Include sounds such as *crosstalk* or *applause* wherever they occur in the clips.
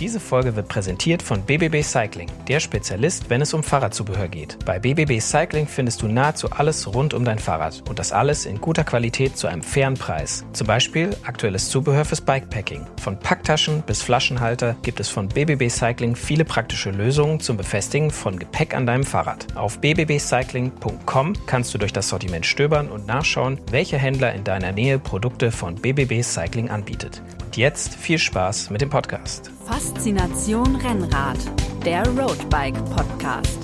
Diese Folge wird präsentiert von BBB Cycling, der Spezialist, wenn es um Fahrradzubehör geht. Bei BBB Cycling findest du nahezu alles rund um dein Fahrrad und das alles in guter Qualität zu einem fairen Preis. Zum Beispiel aktuelles Zubehör fürs Bikepacking. Von Packtaschen bis Flaschenhalter gibt es von BBB Cycling viele praktische Lösungen zum Befestigen von Gepäck an deinem Fahrrad. Auf bbbcycling.com kannst du durch das Sortiment stöbern und nachschauen, welcher Händler in deiner Nähe Produkte von BBB Cycling anbietet. Und jetzt viel Spaß mit dem Podcast. Faszination Rennrad, der Roadbike Podcast.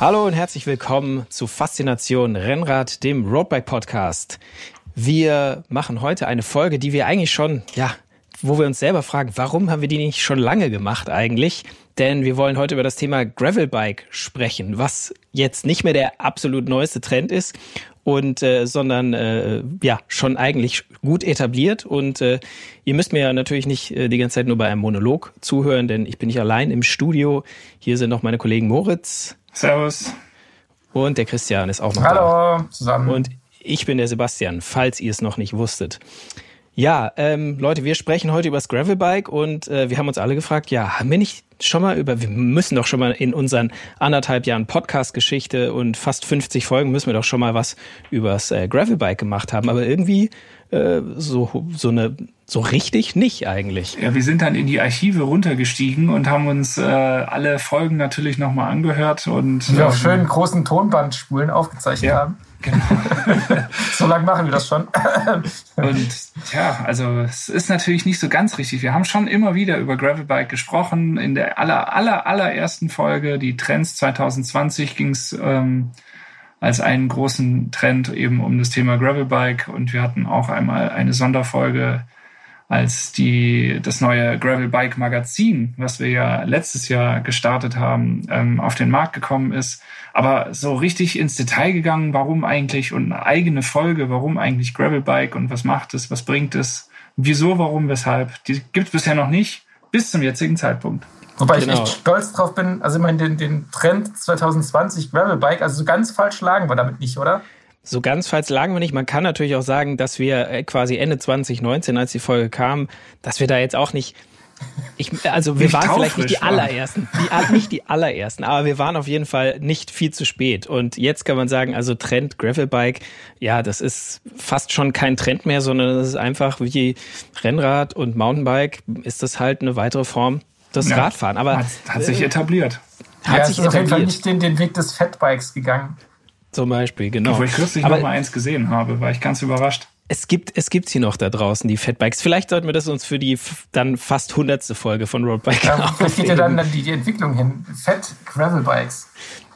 Hallo und herzlich willkommen zu Faszination Rennrad, dem Roadbike Podcast. Wir machen heute eine Folge, die wir eigentlich schon, ja, wo wir uns selber fragen, warum haben wir die nicht schon lange gemacht eigentlich? Denn wir wollen heute über das Thema Gravelbike sprechen, was jetzt nicht mehr der absolut neueste Trend ist und äh, sondern äh, ja schon eigentlich gut etabliert und äh, ihr müsst mir ja natürlich nicht äh, die ganze Zeit nur bei einem Monolog zuhören, denn ich bin nicht allein im Studio. Hier sind noch meine Kollegen Moritz. Servus. Und der Christian ist auch noch Hallo, da. Hallo zusammen. Und ich bin der Sebastian, falls ihr es noch nicht wusstet. Ja, ähm, Leute, wir sprechen heute über das Gravelbike und äh, wir haben uns alle gefragt, ja, haben wir nicht schon mal über, wir müssen doch schon mal in unseren anderthalb Jahren Podcast-Geschichte und fast 50 Folgen müssen wir doch schon mal was übers äh, Gravelbike gemacht haben, aber irgendwie äh, so, so eine, so richtig nicht eigentlich. Ja, wir sind dann in die Archive runtergestiegen und haben uns äh, alle Folgen natürlich nochmal angehört und die auf schönen großen Tonbandspulen aufgezeichnet ja. haben. Genau. *laughs* so lange machen wir das schon. und ja, also es ist natürlich nicht so ganz richtig. Wir haben schon immer wieder über Gravelbike gesprochen. In der aller, aller, allerersten Folge, die Trends 2020, ging es ähm, als einen großen Trend eben um das Thema Gravelbike. Und wir hatten auch einmal eine Sonderfolge als die, das neue Gravel Bike Magazin, was wir ja letztes Jahr gestartet haben, ähm, auf den Markt gekommen ist. Aber so richtig ins Detail gegangen, warum eigentlich und eine eigene Folge, warum eigentlich Gravel Bike und was macht es, was bringt es, wieso, warum, weshalb, die gibt es bisher noch nicht, bis zum jetzigen Zeitpunkt. Wobei genau. ich echt stolz drauf bin, also ich meine, den, den Trend 2020 Gravel Bike, also so ganz falsch lagen wir damit nicht, oder? So ganz falsch lagen wir nicht. Man kann natürlich auch sagen, dass wir äh, quasi Ende 2019, als die Folge kam, dass wir da jetzt auch nicht ich, also wir nicht waren vielleicht nicht die allerersten, die, nicht die allerersten, aber wir waren auf jeden Fall nicht viel zu spät. Und jetzt kann man sagen, also Trend Gravelbike, ja, das ist fast schon kein Trend mehr, sondern das ist einfach wie Rennrad und Mountainbike, ist das halt eine weitere Form des ja, Radfahren. Aber hat, hat sich etabliert. Hat ja, sich ist etabliert. auf jeden Fall nicht den, den Weg des Fatbikes gegangen. Zum Beispiel, genau. Wo ich kürzlich Aber noch mal eins gesehen habe, war ich ganz überrascht. Es gibt, es gibt sie noch da draußen, die Fatbikes. Vielleicht sollten wir das uns für die dann fast hundertste Folge von Roadbike ja, *laughs* Vielleicht geht ja dann, die, die Entwicklung hin. Fat Gravelbikes.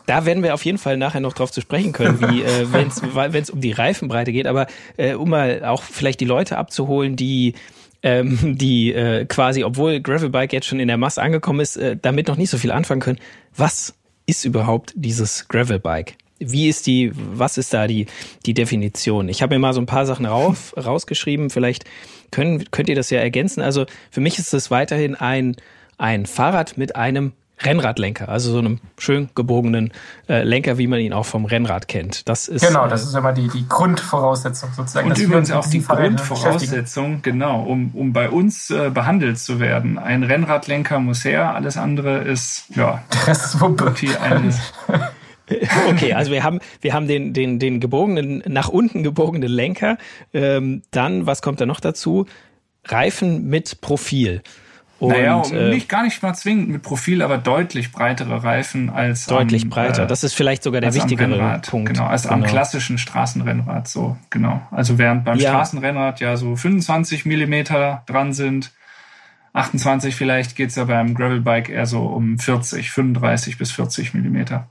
Da werden wir auf jeden Fall nachher noch drauf zu sprechen können, wie äh, *laughs* wenn es um die Reifenbreite geht. Aber äh, um mal auch vielleicht die Leute abzuholen, die ähm, die äh, quasi, obwohl Gravelbike jetzt schon in der Masse angekommen ist, äh, damit noch nicht so viel anfangen können. Was ist überhaupt dieses Gravelbike? Wie ist die, was ist da die, die Definition? Ich habe mir mal so ein paar Sachen rauf, *laughs* rausgeschrieben. Vielleicht können, könnt ihr das ja ergänzen. Also für mich ist es weiterhin ein, ein Fahrrad mit einem Rennradlenker, also so einem schön gebogenen äh, Lenker, wie man ihn auch vom Rennrad kennt. Das ist genau, das äh, ist immer die, die Grundvoraussetzung sozusagen. Und übrigens auch die Grundvoraussetzung, genau, um, um bei uns äh, behandelt zu werden. Ein Rennradlenker muss her, alles andere ist ja *laughs* das ist Wumpe. *laughs* *laughs* Okay, also wir haben, wir haben den, den, den gebogenen, nach unten gebogenen Lenker. Ähm, dann, was kommt da noch dazu? Reifen mit Profil. Und, naja, äh, nicht gar nicht mal zwingend mit Profil, aber deutlich breitere Reifen als deutlich am, breiter. Äh, das ist vielleicht sogar der wichtigere Punkt. Genau, als genau. am klassischen Straßenrennrad so genau. Also während beim ja. Straßenrennrad ja so 25 Millimeter dran sind, 28 vielleicht geht's ja beim Gravelbike eher so um 40, 35 bis 40 Millimeter.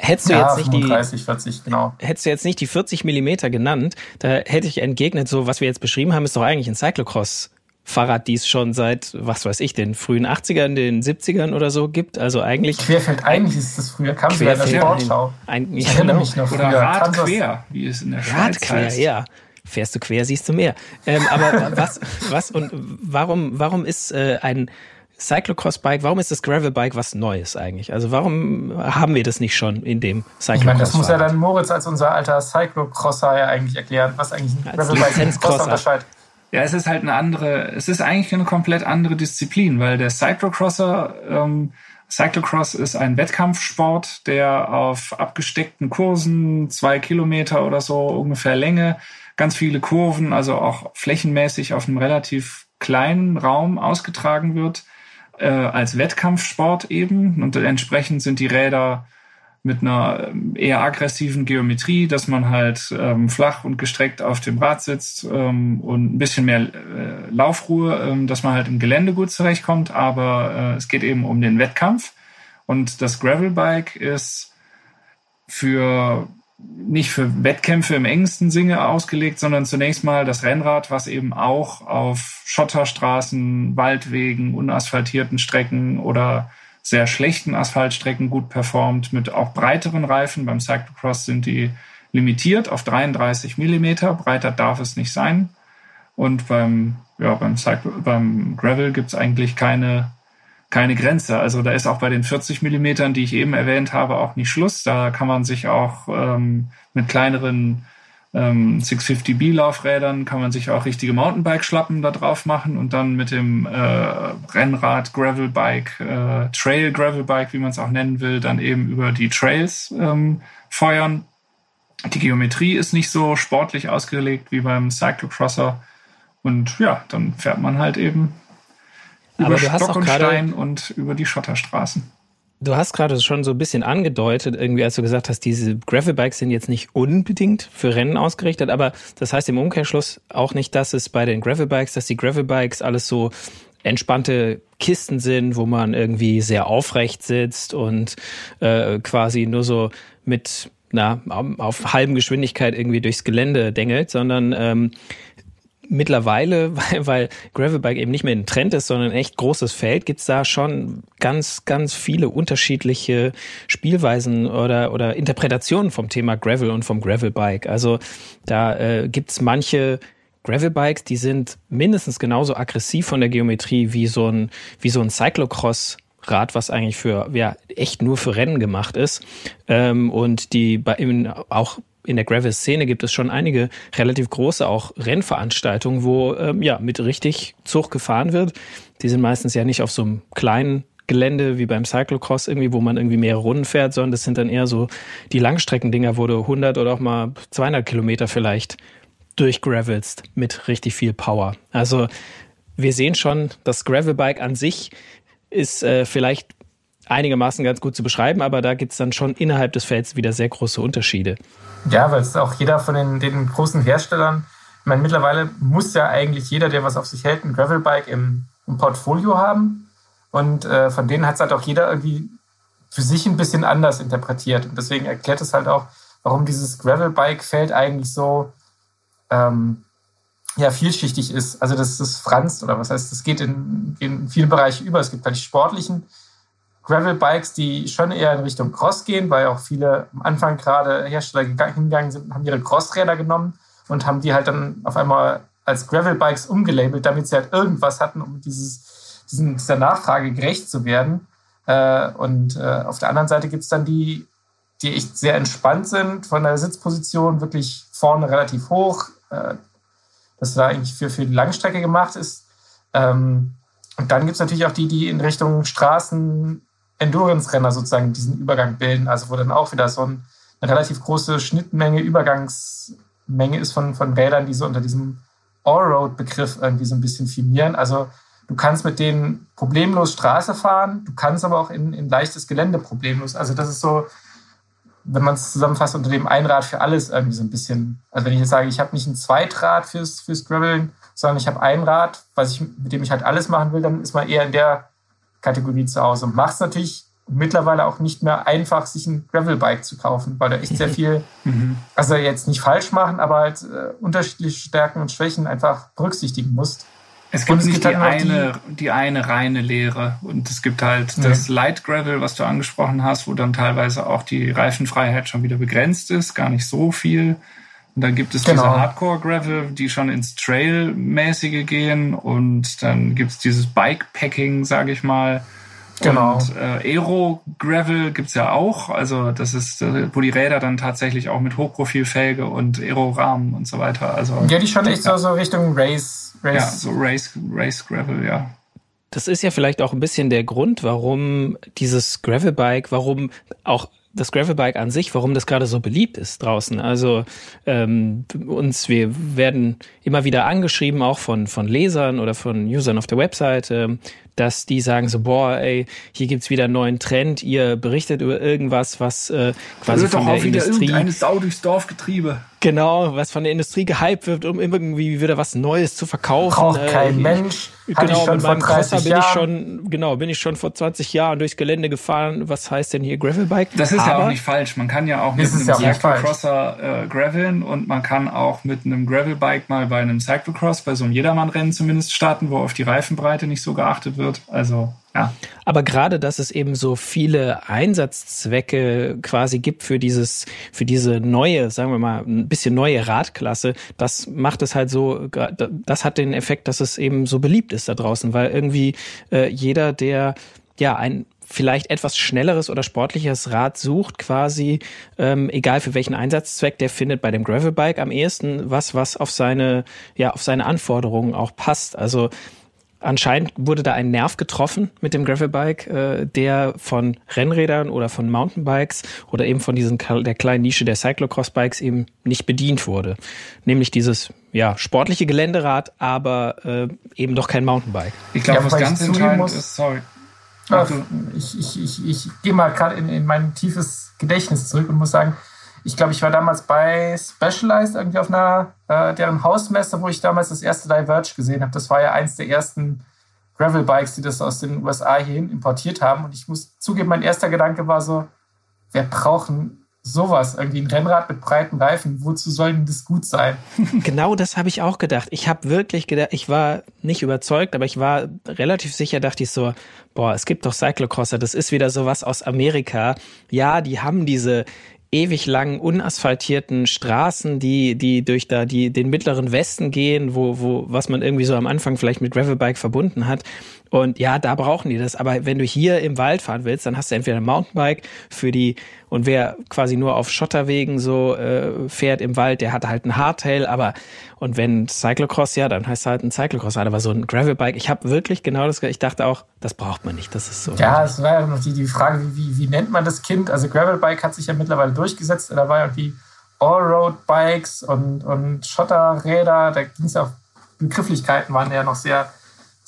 Hättest du ja, jetzt nicht 35, die 40, genau. Hättest du jetzt nicht die 40 Millimeter genannt, da hätte ich entgegnet, so was wir jetzt beschrieben haben, ist doch eigentlich ein Cyclocross Fahrrad, die es schon seit, was weiß ich, den frühen 80ern, den 70ern oder so gibt. Also eigentlich. Querfeld, eigentlich ist das früher, kam sogar in der Sportschau. Ein, ich erinnere genau. mich noch Oder früher. Radquer, wie es in der Schweiz Radquer, heißt. ja. Fährst du quer, siehst du mehr. Ähm, aber *laughs* was, was und warum, warum ist äh, ein Cyclocross-Bike, warum ist das Gravel-Bike was Neues eigentlich? Also warum haben wir das nicht schon in dem Cyclocross? Ich meine, das muss ja dann Moritz als unser alter Cyclocrosser ja eigentlich erklären, was eigentlich ein Gravel-Bike unterscheidet. Ja, es ist halt eine andere, es ist eigentlich eine komplett andere Disziplin, weil der Cyclocrosser, ähm, Cyclocross ist ein Wettkampfsport, der auf abgesteckten Kursen, zwei Kilometer oder so ungefähr Länge, ganz viele Kurven, also auch flächenmäßig auf einem relativ kleinen Raum ausgetragen wird, äh, als Wettkampfsport eben. Und entsprechend sind die Räder mit einer ähm, eher aggressiven Geometrie, dass man halt ähm, flach und gestreckt auf dem Rad sitzt ähm, und ein bisschen mehr äh, Laufruhe, ähm, dass man halt im Gelände gut zurechtkommt. Aber äh, es geht eben um den Wettkampf. Und das Gravelbike ist für nicht für Wettkämpfe im engsten Sinne ausgelegt, sondern zunächst mal das Rennrad, was eben auch auf Schotterstraßen, Waldwegen, unasphaltierten Strecken oder sehr schlechten Asphaltstrecken gut performt, mit auch breiteren Reifen. Beim Cyclocross sind die limitiert auf 33 Millimeter. Breiter darf es nicht sein. Und beim, ja, beim, beim Gravel gibt es eigentlich keine, keine Grenze. Also da ist auch bei den 40 Millimetern, die ich eben erwähnt habe, auch nicht Schluss. Da kann man sich auch ähm, mit kleineren ähm, 650B Laufrädern kann man sich auch richtige Mountainbike-Schlappen da drauf machen und dann mit dem äh, Rennrad, Gravelbike, äh, Trail Gravelbike, wie man es auch nennen will, dann eben über die Trails ähm, feuern. Die Geometrie ist nicht so sportlich ausgelegt wie beim Cyclocrosser und ja, dann fährt man halt eben über Stock und Stein und über die Schotterstraßen. Du hast gerade schon so ein bisschen angedeutet, irgendwie, als du gesagt hast, diese Gravelbikes sind jetzt nicht unbedingt für Rennen ausgerichtet, aber das heißt im Umkehrschluss auch nicht, dass es bei den Gravelbikes, dass die Gravelbikes alles so entspannte Kisten sind, wo man irgendwie sehr aufrecht sitzt und äh, quasi nur so mit na, auf halben Geschwindigkeit irgendwie durchs Gelände dengelt, sondern ähm, mittlerweile, *laughs* weil, weil Gravelbike eben nicht mehr ein Trend ist, sondern ein echt großes Feld, gibt's da schon ganz, ganz viele unterschiedliche Spielweisen oder, oder Interpretationen vom Thema Gravel und vom Gravelbike. Also da äh, gibt's manche Gravelbikes, die sind mindestens genauso aggressiv von der Geometrie wie so ein, wie so ein Cyclocross Rad, was eigentlich für ja echt nur für Rennen gemacht ist ähm, und die bei auch in der Gravel-Szene gibt es schon einige relativ große auch Rennveranstaltungen, wo ähm, ja mit richtig Zug gefahren wird. Die sind meistens ja nicht auf so einem kleinen Gelände wie beim Cyclocross irgendwie, wo man irgendwie mehrere Runden fährt, sondern das sind dann eher so die Langstreckendinger, wo du 100 oder auch mal 200 Kilometer vielleicht durchgravelst mit richtig viel Power. Also wir sehen schon, das Gravelbike an sich ist äh, vielleicht einigermaßen ganz gut zu beschreiben, aber da gibt es dann schon innerhalb des Felds wieder sehr große Unterschiede. Ja, weil es auch jeder von den, den großen Herstellern, ich meine, mittlerweile muss ja eigentlich jeder, der was auf sich hält, ein Gravelbike im, im Portfolio haben. Und äh, von denen hat es halt auch jeder irgendwie für sich ein bisschen anders interpretiert. Und deswegen erklärt es halt auch, warum dieses Gravelbike-Feld eigentlich so ähm, ja, vielschichtig ist. Also das ist franzt oder was heißt, das geht in, in vielen Bereichen über. Es gibt halt die sportlichen Gravel-Bikes, die schon eher in Richtung Cross gehen, weil auch viele am Anfang gerade Hersteller hingegangen sind haben ihre Crossräder genommen und haben die halt dann auf einmal als Gravel-Bikes umgelabelt, damit sie halt irgendwas hatten, um dieses, diesen, dieser Nachfrage gerecht zu werden. Äh, und äh, auf der anderen Seite gibt es dann die, die echt sehr entspannt sind, von der Sitzposition wirklich vorne relativ hoch, äh, dass da eigentlich für, für die Langstrecke gemacht ist. Ähm, und dann gibt es natürlich auch die, die in Richtung Straßen Endurance-Renner sozusagen diesen Übergang bilden. Also wo dann auch wieder so ein, eine relativ große Schnittmenge, Übergangsmenge ist von, von Rädern, die so unter diesem Allroad-Begriff irgendwie so ein bisschen firmieren. Also du kannst mit denen problemlos Straße fahren, du kannst aber auch in, in leichtes Gelände problemlos. Also das ist so, wenn man es zusammenfasst, unter dem Einrad für alles irgendwie so ein bisschen. Also wenn ich jetzt sage, ich habe nicht ein Zweitrad fürs, fürs Graveln, sondern ich habe ein Rad, was ich, mit dem ich halt alles machen will, dann ist man eher in der Kategorie zu Hause und macht es natürlich mittlerweile auch nicht mehr einfach, sich ein Gravelbike zu kaufen, weil da echt sehr *laughs* viel, mhm. also jetzt nicht falsch machen, aber halt äh, unterschiedliche Stärken und Schwächen einfach berücksichtigen musst. Es gibt, es nicht die, halt eine, die, die, eine reine Lehre und es gibt halt mhm. das Light Gravel, was du angesprochen hast, wo dann teilweise auch die Reifenfreiheit schon wieder begrenzt ist, gar nicht so viel. Und dann gibt es genau. diese Hardcore-Gravel, die schon ins Trail-mäßige gehen. Und dann gibt es dieses Bikepacking, sage ich mal, Genau. Und äh, Aero Gravel gibt's ja auch. Also das ist, äh, wo die Räder dann tatsächlich auch mit Hochprofilfelge und Aero-Rahmen und so weiter. Also ja, die schon echt so, so Richtung Race, Race. Ja, so Race, Race Gravel, ja. Das ist ja vielleicht auch ein bisschen der Grund, warum dieses Gravelbike, warum auch das Gravelbike an sich, warum das gerade so beliebt ist draußen. Also ähm, uns, wir werden immer wieder angeschrieben, auch von, von Lesern oder von Usern auf der Website, ähm, dass die sagen so, boah, ey, hier gibt's wieder einen neuen Trend, ihr berichtet über irgendwas, was äh, quasi von doch auch der wieder Industrie... irgendeine Sau durchs Dorfgetriebe. Genau, was von der Industrie gehypt wird, um irgendwie wieder was Neues zu verkaufen. Braucht kein äh, Mensch. Genau, mit meinem Crosser bin ich schon, genau, bin ich schon vor 20 Jahren durchs Gelände gefahren. Was heißt denn hier Gravelbike? Das ist Aber, ja auch nicht falsch. Man kann ja auch mit einem ja Cyclocrosser äh, graveln und man kann auch mit einem Gravelbike mal bei einem Cyclocross, bei so einem Jedermann-Rennen zumindest starten, wo auf die Reifenbreite nicht so geachtet wird. Also ja. Aber gerade, dass es eben so viele Einsatzzwecke quasi gibt für dieses, für diese neue, sagen wir mal, ein bisschen neue Radklasse, das macht es halt so, das hat den Effekt, dass es eben so beliebt ist da draußen, weil irgendwie äh, jeder, der ja ein vielleicht etwas schnelleres oder sportlicheres Rad sucht, quasi, ähm, egal für welchen Einsatzzweck, der findet bei dem Gravelbike am ehesten was, was auf seine, ja, auf seine Anforderungen auch passt. Also Anscheinend wurde da ein Nerv getroffen mit dem Gravelbike, äh, der von Rennrädern oder von Mountainbikes oder eben von diesen der kleinen Nische der Cyclocross-Bikes eben nicht bedient wurde. Nämlich dieses ja sportliche Geländerad, aber äh, eben doch kein Mountainbike. Ich glaube, ja, was ganz entscheidend muss, ist, sorry. Also, ich, ich, ich, ich gehe mal gerade in, in mein tiefes Gedächtnis zurück und muss sagen, ich glaube, ich war damals bei Specialized irgendwie auf einer äh, deren Hausmesse, wo ich damals das erste Diverge gesehen habe. Das war ja eins der ersten Gravel-Bikes, die das aus den USA hierhin importiert haben. Und ich muss zugeben, mein erster Gedanke war so, wer braucht sowas? Irgendwie ein Rennrad mit breiten Reifen. Wozu soll denn das gut sein? *laughs* Genau das habe ich auch gedacht. Ich habe wirklich gedacht, ich war nicht überzeugt, aber ich war relativ sicher, dachte ich so, boah, es gibt doch Cyclocrosser, das ist wieder sowas aus Amerika. Ja, die haben diese ewig langen unasphaltierten Straßen, die die durch da die den mittleren Westen gehen, wo wo was man irgendwie so am Anfang vielleicht mit Gravelbike verbunden hat. Und ja, da brauchen die das. Aber wenn du hier im Wald fahren willst, dann hast du entweder ein Mountainbike für die und wer quasi nur auf Schotterwegen so äh, fährt im Wald, der hat halt ein Hardtail. Aber und wenn Cyclocross, ja, dann heißt halt ein Cyclocross. Aber so ein Gravelbike, ich habe wirklich genau das. Ich dachte auch, das braucht man nicht. Das ist so. Ja, es war ja noch die, die Frage, wie, wie, nennt man das Kind? Also Gravelbike hat sich ja mittlerweile durchgesetzt. Da war irgendwie Allroad-Bikes und, und Schotterräder. Da ging es ja auch Begrifflichkeiten waren ja noch sehr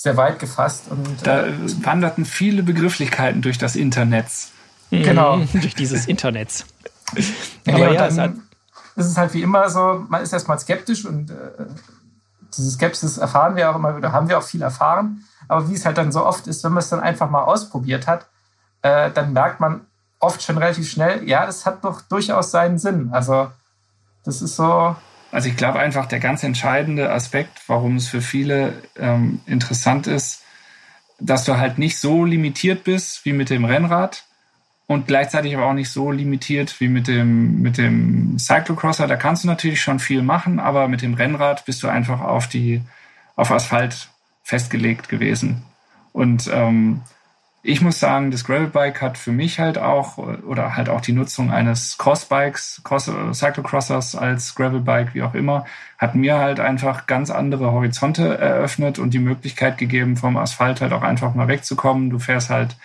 sehr weit gefasst. Und, da äh, wanderten viele Begrifflichkeiten durch das Internet. Genau. *laughs* durch dieses Internet. Aber ja, ja es hat ist halt wie immer so, man ist erstmal skeptisch und äh, diese Skepsis erfahren wir auch immer wieder, haben wir auch viel erfahren. Aber wie es halt dann so oft ist, wenn man es dann einfach mal ausprobiert hat, äh, dann merkt man oft schon relativ schnell, ja, das hat doch durchaus seinen Sinn. Also das ist so, also ich glaube einfach, der ganz entscheidende Aspekt, warum es für viele ähm, interessant ist, dass du halt nicht so limitiert bist wie mit dem Rennrad und gleichzeitig aber auch nicht so limitiert wie mit dem, mit dem Cyclocrosser. Da kannst du natürlich schon viel machen, aber mit dem Rennrad bist du einfach auf die, auf Asphalt festgelegt gewesen. Und ähm, ich muss sagen, das Gravelbike hat für mich halt auch, oder halt auch die Nutzung eines Crossbikes, Cross, äh, Cyclocrossers als Gravelbike, wie auch immer, hat mir halt einfach ganz andere Horizonte eröffnet und die Möglichkeit gegeben, vom Asphalt halt auch einfach mal wegzukommen. Du fährst halt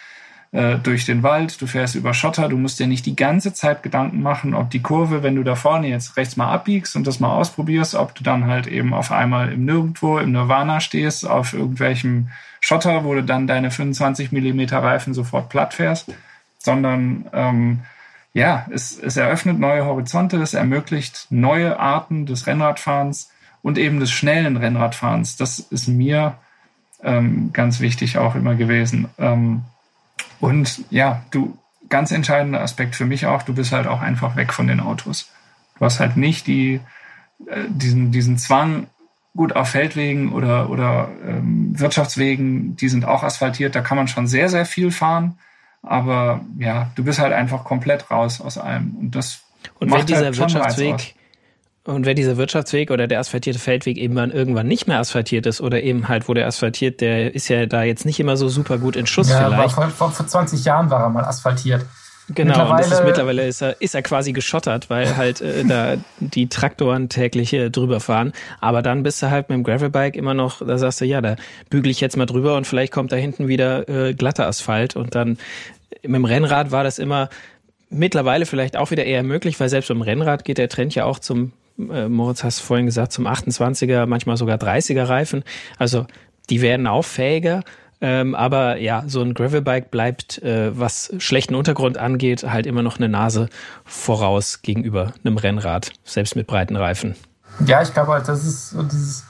äh, durch den Wald, du fährst über Schotter, du musst dir nicht die ganze Zeit Gedanken machen, ob die Kurve, wenn du da vorne jetzt rechts mal abbiegst und das mal ausprobierst, ob du dann halt eben auf einmal im Nirgendwo, im Nirvana stehst, auf irgendwelchem Schotter, wo du dann deine 25 Millimeter Reifen sofort platt fährst, sondern ähm, ja, es, es eröffnet neue Horizonte, es ermöglicht neue Arten des Rennradfahrens und eben des schnellen Rennradfahrens. Das ist mir ähm, ganz wichtig auch immer gewesen. Ähm, und ja, du, ganz entscheidender Aspekt für mich auch, du bist halt auch einfach weg von den Autos. Du hast halt nicht die, äh, diesen, diesen Zwang, Gut, auf Feldwegen oder, oder ähm, Wirtschaftswegen, die sind auch asphaltiert, da kann man schon sehr, sehr viel fahren. Aber ja, du bist halt einfach komplett raus aus allem. Und das Und wenn dieser halt Wirtschaftsweg Und wenn dieser Wirtschaftsweg oder der asphaltierte Feldweg eben dann irgendwann nicht mehr asphaltiert ist oder eben halt wurde asphaltiert, der ist ja da jetzt nicht immer so super gut in Schuss ja, vielleicht. Vor, vor, vor 20 Jahren war er mal asphaltiert. Genau, und das ist mittlerweile ist er, ist er quasi geschottert, weil halt äh, da die Traktoren täglich äh, drüber fahren. Aber dann bist du halt mit dem Gravelbike immer noch, da sagst du, ja, da bügel ich jetzt mal drüber und vielleicht kommt da hinten wieder äh, glatter Asphalt. Und dann mit dem Rennrad war das immer mittlerweile vielleicht auch wieder eher möglich, weil selbst beim Rennrad geht der Trend ja auch zum äh, Moritz hast vorhin gesagt, zum 28er, manchmal sogar 30er Reifen. Also die werden auch fähiger. Ähm, aber ja, so ein Gravelbike bleibt, äh, was schlechten Untergrund angeht, halt immer noch eine Nase voraus gegenüber einem Rennrad, selbst mit breiten Reifen. Ja, ich glaube das ist so dieses,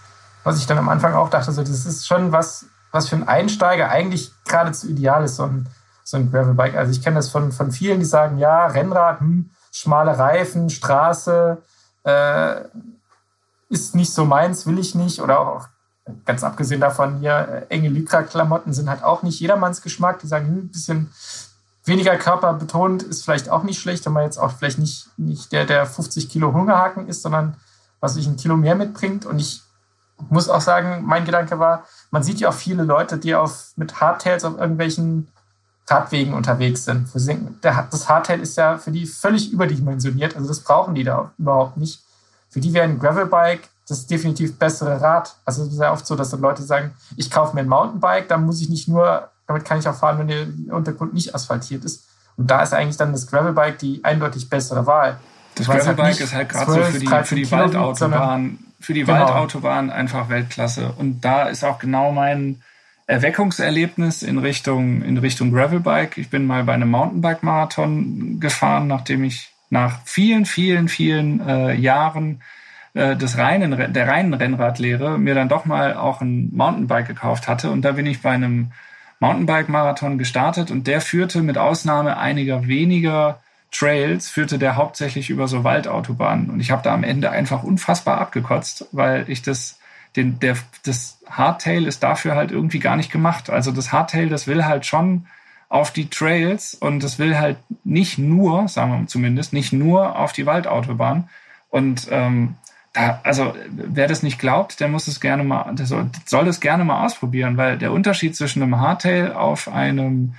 was ich dann am Anfang auch dachte, so das ist schon was, was für einen Einsteiger eigentlich geradezu ideal ist, so ein, so ein Gravelbike. Also ich kenne das von, von vielen, die sagen, ja, Rennrad, hm, schmale Reifen, Straße, äh, ist nicht so meins, will ich nicht. Oder auch ganz abgesehen davon hier, äh, enge Lycra-Klamotten sind halt auch nicht jedermanns Geschmack. Die sagen, hm, ein bisschen weniger körperbetont ist vielleicht auch nicht schlecht, wenn man jetzt auch vielleicht nicht, nicht der, der 50 Kilo Hungerhaken ist, sondern was sich ein Kilo mehr mitbringt. Und ich muss auch sagen, mein Gedanke war, man sieht ja auch viele Leute, die auf, mit Hardtails auf irgendwelchen Radwegen unterwegs sind. Das Hardtail ist ja für die völlig überdimensioniert, also das brauchen die da überhaupt nicht. Für die wäre ein Gravelbike das definitiv bessere Rad. Also es ist sehr oft so, dass dann Leute sagen, ich kaufe mir ein Mountainbike, dann muss ich nicht nur, damit kann ich auch fahren, wenn der Untergrund nicht asphaltiert ist. Und da ist eigentlich dann das Gravelbike die eindeutig bessere Wahl. Das halt Gravelbike halt ist halt gerade so für die, für die Waldautobahn, für die genau. Waldautobahn einfach Weltklasse. Und da ist auch genau mein Erweckungserlebnis in Richtung, in Richtung Gravelbike. Ich bin mal bei einem Mountainbike-Marathon gefahren, nachdem ich nach vielen, vielen, vielen äh, Jahren äh, des reinen, der reinen Rennradlehre mir dann doch mal auch ein Mountainbike gekauft hatte. Und da bin ich bei einem Mountainbike-Marathon gestartet und der führte mit Ausnahme einiger weniger Trails, führte der hauptsächlich über so Waldautobahnen. Und ich habe da am Ende einfach unfassbar abgekotzt, weil ich das, den, der, das Hardtail ist dafür halt irgendwie gar nicht gemacht. Also das Hardtail, das will halt schon auf die Trails und das will halt nicht nur, sagen wir zumindest, nicht nur auf die Waldautobahn. Und ähm, da, also wer das nicht glaubt, der muss es gerne mal, der soll, soll das gerne mal ausprobieren, weil der Unterschied zwischen einem Hardtail auf einem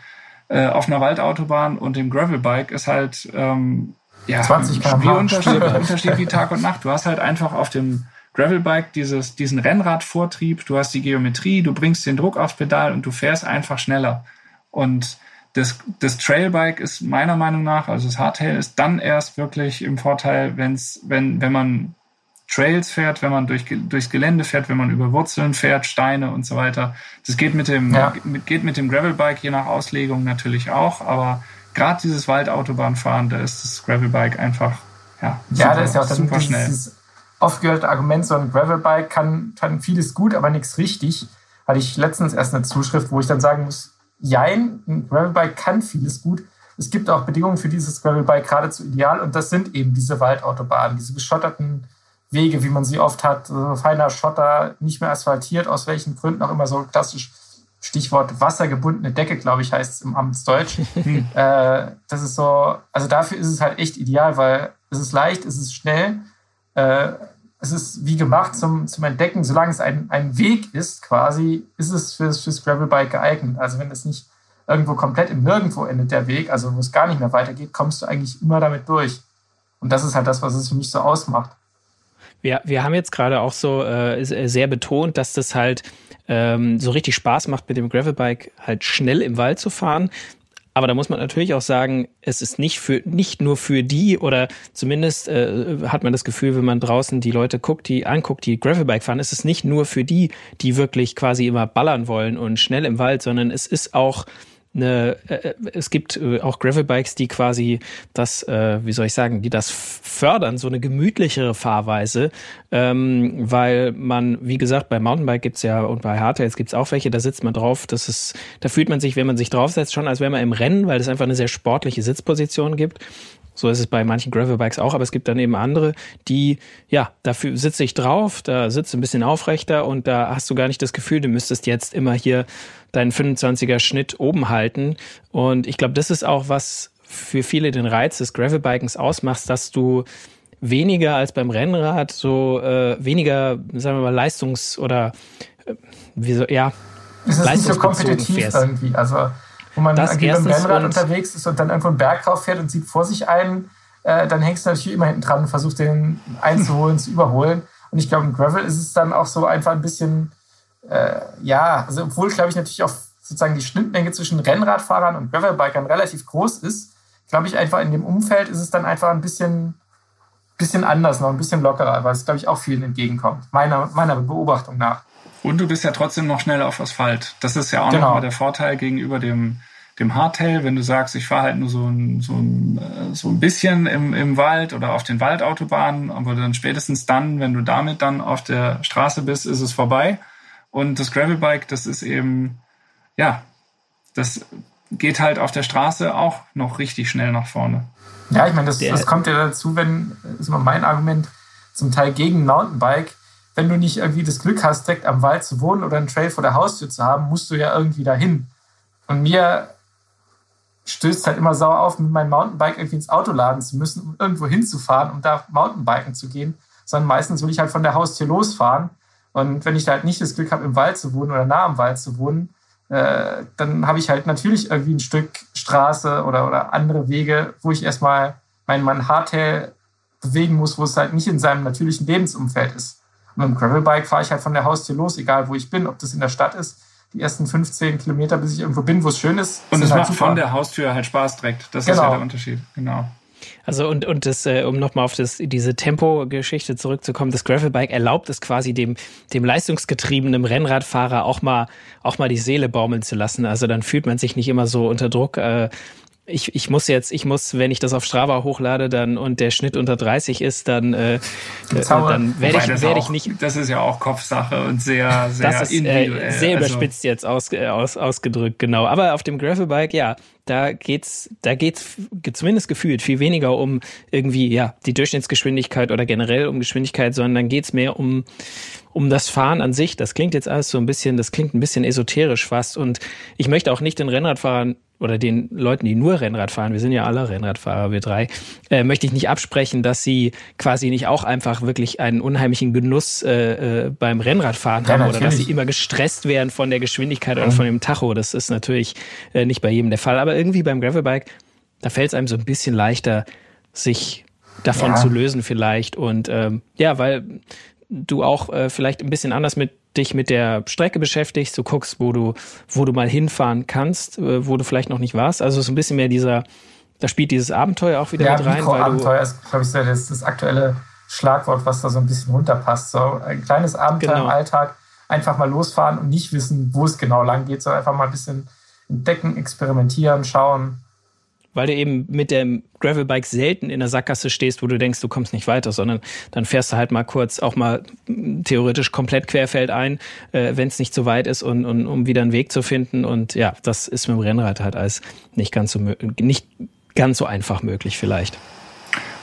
äh, auf einer Waldautobahn und dem Gravelbike ist halt ähm, ja 20 Spielunterschied Unterschied wie Tag und Nacht. Du hast halt einfach auf dem Gravelbike dieses, diesen Rennradvortrieb, du hast die Geometrie, du bringst den Druck aufs Pedal und du fährst einfach schneller. Und das, das Trailbike ist meiner Meinung nach, also das Hardtail ist dann erst wirklich im Vorteil, wenn's, wenn, wenn man Trails fährt, wenn man durch, durchs Gelände fährt, wenn man über Wurzeln fährt, Steine und so weiter. Das geht mit dem, ja. geht mit dem Gravelbike je nach Auslegung natürlich auch, aber gerade dieses Waldautobahnfahren, da ist das Gravelbike einfach, ja, super, ja, das ist ja auch super schnell. Dieses oft gehörte Argument, so ein Gravelbike kann, kann vieles gut, aber nichts richtig. Hatte ich letztens erst eine Zuschrift, wo ich dann sagen muss, jein, ein Gravelbike kann vieles gut. Es gibt auch Bedingungen für dieses Gravelbike geradezu ideal und das sind eben diese Waldautobahnen, diese geschotterten Wege, wie man sie oft hat, so feiner Schotter, nicht mehr asphaltiert, aus welchen Gründen auch immer so klassisch. Stichwort wassergebundene Decke, glaube ich, heißt es im Amtsdeutsch. *laughs* Äh, das ist so, also dafür ist es halt echt ideal, weil es ist leicht, es ist schnell, äh, es ist wie gemacht zum, zum Entdecken. Solange es ein, ein Weg ist, quasi, ist es fürs, fürs Gravelbike geeignet. Also wenn es nicht irgendwo komplett im Nirgendwo endet, der Weg, also wo es gar nicht mehr weitergeht, kommst du eigentlich immer damit durch. Und das ist halt das, was es für mich so ausmacht. Wir, wir haben jetzt gerade auch so äh, sehr betont, dass das halt ähm, so richtig Spaß macht, mit dem Gravelbike halt schnell im Wald zu fahren. Aber da muss man natürlich auch sagen, es ist nicht für nicht nur für die oder zumindest äh, hat man das Gefühl, wenn man draußen die Leute guckt, die anguckt, die Gravelbike fahren, ist es nicht nur für die, die wirklich quasi immer ballern wollen und schnell im Wald, sondern es ist auch eine, äh, es gibt äh, auch Gravelbikes, die quasi das, äh, wie soll ich sagen, die das fördern, so eine gemütlichere Fahrweise, ähm, weil man, wie gesagt, bei Mountainbike gibt's ja und bei Hardtails gibt's auch welche, da sitzt man drauf, das ist, da fühlt man sich, wenn man sich draufsetzt, schon als wäre man im Rennen, weil es einfach eine sehr sportliche Sitzposition gibt. So ist es bei manchen Gravelbikes auch, aber es gibt dann eben andere, die, ja, dafür sitze ich drauf, da sitzt ein bisschen aufrechter und da hast du gar nicht das Gefühl, du müsstest jetzt immer hier deinen 25er Schnitt oben halten. Und ich glaube, das ist auch was für viele den Reiz des Gravelbikens ausmacht, dass du weniger als beim Rennrad so äh, weniger, sagen wir mal, Leistungs- oder äh, wie so, ja, es ist nicht so kompetitiv fährst. irgendwie. Also wo man das irgendwie beim Rennrad unterwegs ist und dann irgendwo einen Berg rauf fährt und sieht vor sich einen, äh, dann hängst du natürlich immer hinten dran und versuchst den einzuholen, zu überholen. Und ich glaube, im Gravel ist es dann auch so einfach ein bisschen, äh, ja, also obwohl, glaube ich, natürlich auch sozusagen die Schnittmenge zwischen Rennradfahrern und Gravelbikern relativ groß ist, glaube ich, einfach in dem Umfeld ist es dann einfach ein bisschen, bisschen anders noch, ein bisschen lockerer, weil es, glaube ich, auch vielen entgegenkommt, meiner, meiner Beobachtung nach. Und du bist ja trotzdem noch schnell auf Asphalt. Das ist ja auch genau. nochmal der Vorteil gegenüber dem, dem Hardtail, wenn du sagst, ich fahre halt nur so ein, so ein, äh, so ein bisschen im, im Wald oder auf den Waldautobahnen, aber dann spätestens dann, wenn du damit dann auf der Straße bist, ist es vorbei. Und das Gravelbike, das ist eben, ja, das geht halt auf der Straße auch noch richtig schnell nach vorne. Ja, ich meine, das, das kommt ja dazu, wenn, das ist immer mein Argument, zum Teil gegen Mountainbike, wenn du nicht irgendwie das Glück hast, direkt am Wald zu wohnen oder einen Trail vor der Haustür zu haben, musst du ja irgendwie dahin. Und mir stößt halt immer sauer auf, mit meinem Mountainbike irgendwie ins Auto laden zu müssen, um irgendwo hinzufahren, um da Mountainbiken zu gehen, sondern meistens will ich halt von der Haustür losfahren. Und wenn ich da halt nicht das Glück habe, im Wald zu wohnen oder nah am Wald zu wohnen, äh, dann habe ich halt natürlich irgendwie ein Stück Straße oder, oder andere Wege, wo ich erstmal mein, mein Hardtail bewegen muss, wo es halt nicht in seinem natürlichen Lebensumfeld ist. Und mit dem Gravelbike fahre ich halt von der Haustür los, egal wo ich bin, ob das in der Stadt ist die ersten 15 Kilometer, bis ich irgendwo bin, wo es schön ist. Und es halt macht super. von der Haustür halt Spaß direkt. Das genau. ist ja der Unterschied. Genau. Also und, und das, äh, um nochmal auf das, diese Tempo-Geschichte zurückzukommen, das Gravelbike erlaubt es quasi dem, dem leistungsgetriebenen Rennradfahrer auch mal, auch mal die Seele baumeln zu lassen. Also dann fühlt man sich nicht immer so unter Druck, äh, ich, ich muss jetzt, ich muss, wenn ich das auf Strava hochlade dann und der Schnitt unter 30 ist, dann, äh, äh dann werde ich, werd ich nicht. Das ist ja auch Kopfsache und sehr, *laughs* sehr das ist, äh, individuell. Äh, sehr also überspitzt jetzt aus, äh, aus, ausgedrückt, genau. Aber auf dem Gravelbike, ja, da geht's, da geht's zumindest gefühlt viel weniger um irgendwie, ja, die Durchschnittsgeschwindigkeit oder generell um Geschwindigkeit, sondern dann geht's mehr um, um das Fahren an sich. Das klingt jetzt alles so ein bisschen, das klingt ein bisschen esoterisch fast. Und ich möchte auch nicht den Rennradfahrern oder den Leuten, die nur Rennrad fahren, wir sind ja alle Rennradfahrer, wir drei, äh, möchte ich nicht absprechen, dass sie quasi nicht auch einfach wirklich einen unheimlichen Genuss äh, äh, beim Rennradfahren ja, haben natürlich. oder dass sie immer gestresst werden von der Geschwindigkeit mhm. oder von dem Tacho. Das ist natürlich äh, nicht bei jedem der Fall. Aber irgendwie beim Gravelbike, da fällt es einem so ein bisschen leichter, sich davon ja. zu lösen vielleicht. Und ähm, ja, weil du auch äh, vielleicht ein bisschen anders mit dich mit der Strecke beschäftigst, du guckst, wo du, wo du mal hinfahren kannst, äh, wo du vielleicht noch nicht warst. Also so ein bisschen mehr dieser, da spielt dieses Abenteuer auch wieder ja, mit rein. Abenteuer ist, glaube ich, das, das aktuelle Schlagwort, was da so ein bisschen runterpasst. So ein kleines Abenteuer genau. im Alltag, einfach mal losfahren und nicht wissen, wo es genau lang geht, sondern einfach mal ein bisschen entdecken, experimentieren, schauen weil du eben mit dem Gravelbike selten in der Sackgasse stehst, wo du denkst, du kommst nicht weiter, sondern dann fährst du halt mal kurz auch mal theoretisch komplett querfeld ein, äh, wenn es nicht so weit ist und, und um wieder einen Weg zu finden. Und ja, das ist mit dem Rennrad halt als nicht ganz so nicht ganz so einfach möglich vielleicht.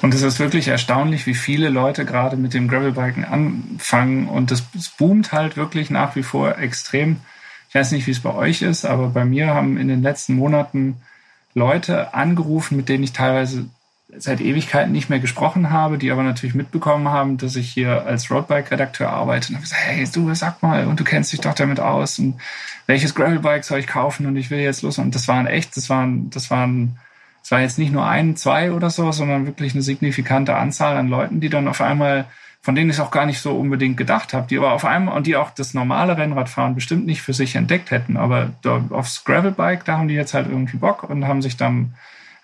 Und es ist wirklich erstaunlich, wie viele Leute gerade mit dem Gravelbiken anfangen und das boomt halt wirklich nach wie vor extrem. Ich weiß nicht, wie es bei euch ist, aber bei mir haben in den letzten Monaten Leute angerufen, mit denen ich teilweise seit Ewigkeiten nicht mehr gesprochen habe, die aber natürlich mitbekommen haben, dass ich hier als Roadbike-Redakteur arbeite. Und habe gesagt, hey, du, sag mal, und du kennst dich doch damit aus und welches Gravelbike soll ich kaufen und ich will jetzt los. Und das waren echt, das waren, das waren, das war jetzt nicht nur ein, zwei oder so, sondern wirklich eine signifikante Anzahl an Leuten, die dann auf einmal von denen ich auch gar nicht so unbedingt gedacht habe, die aber auf einmal und die auch das normale Rennradfahren bestimmt nicht für sich entdeckt hätten. Aber aufs Gravelbike, da haben die jetzt halt irgendwie Bock und haben sich dann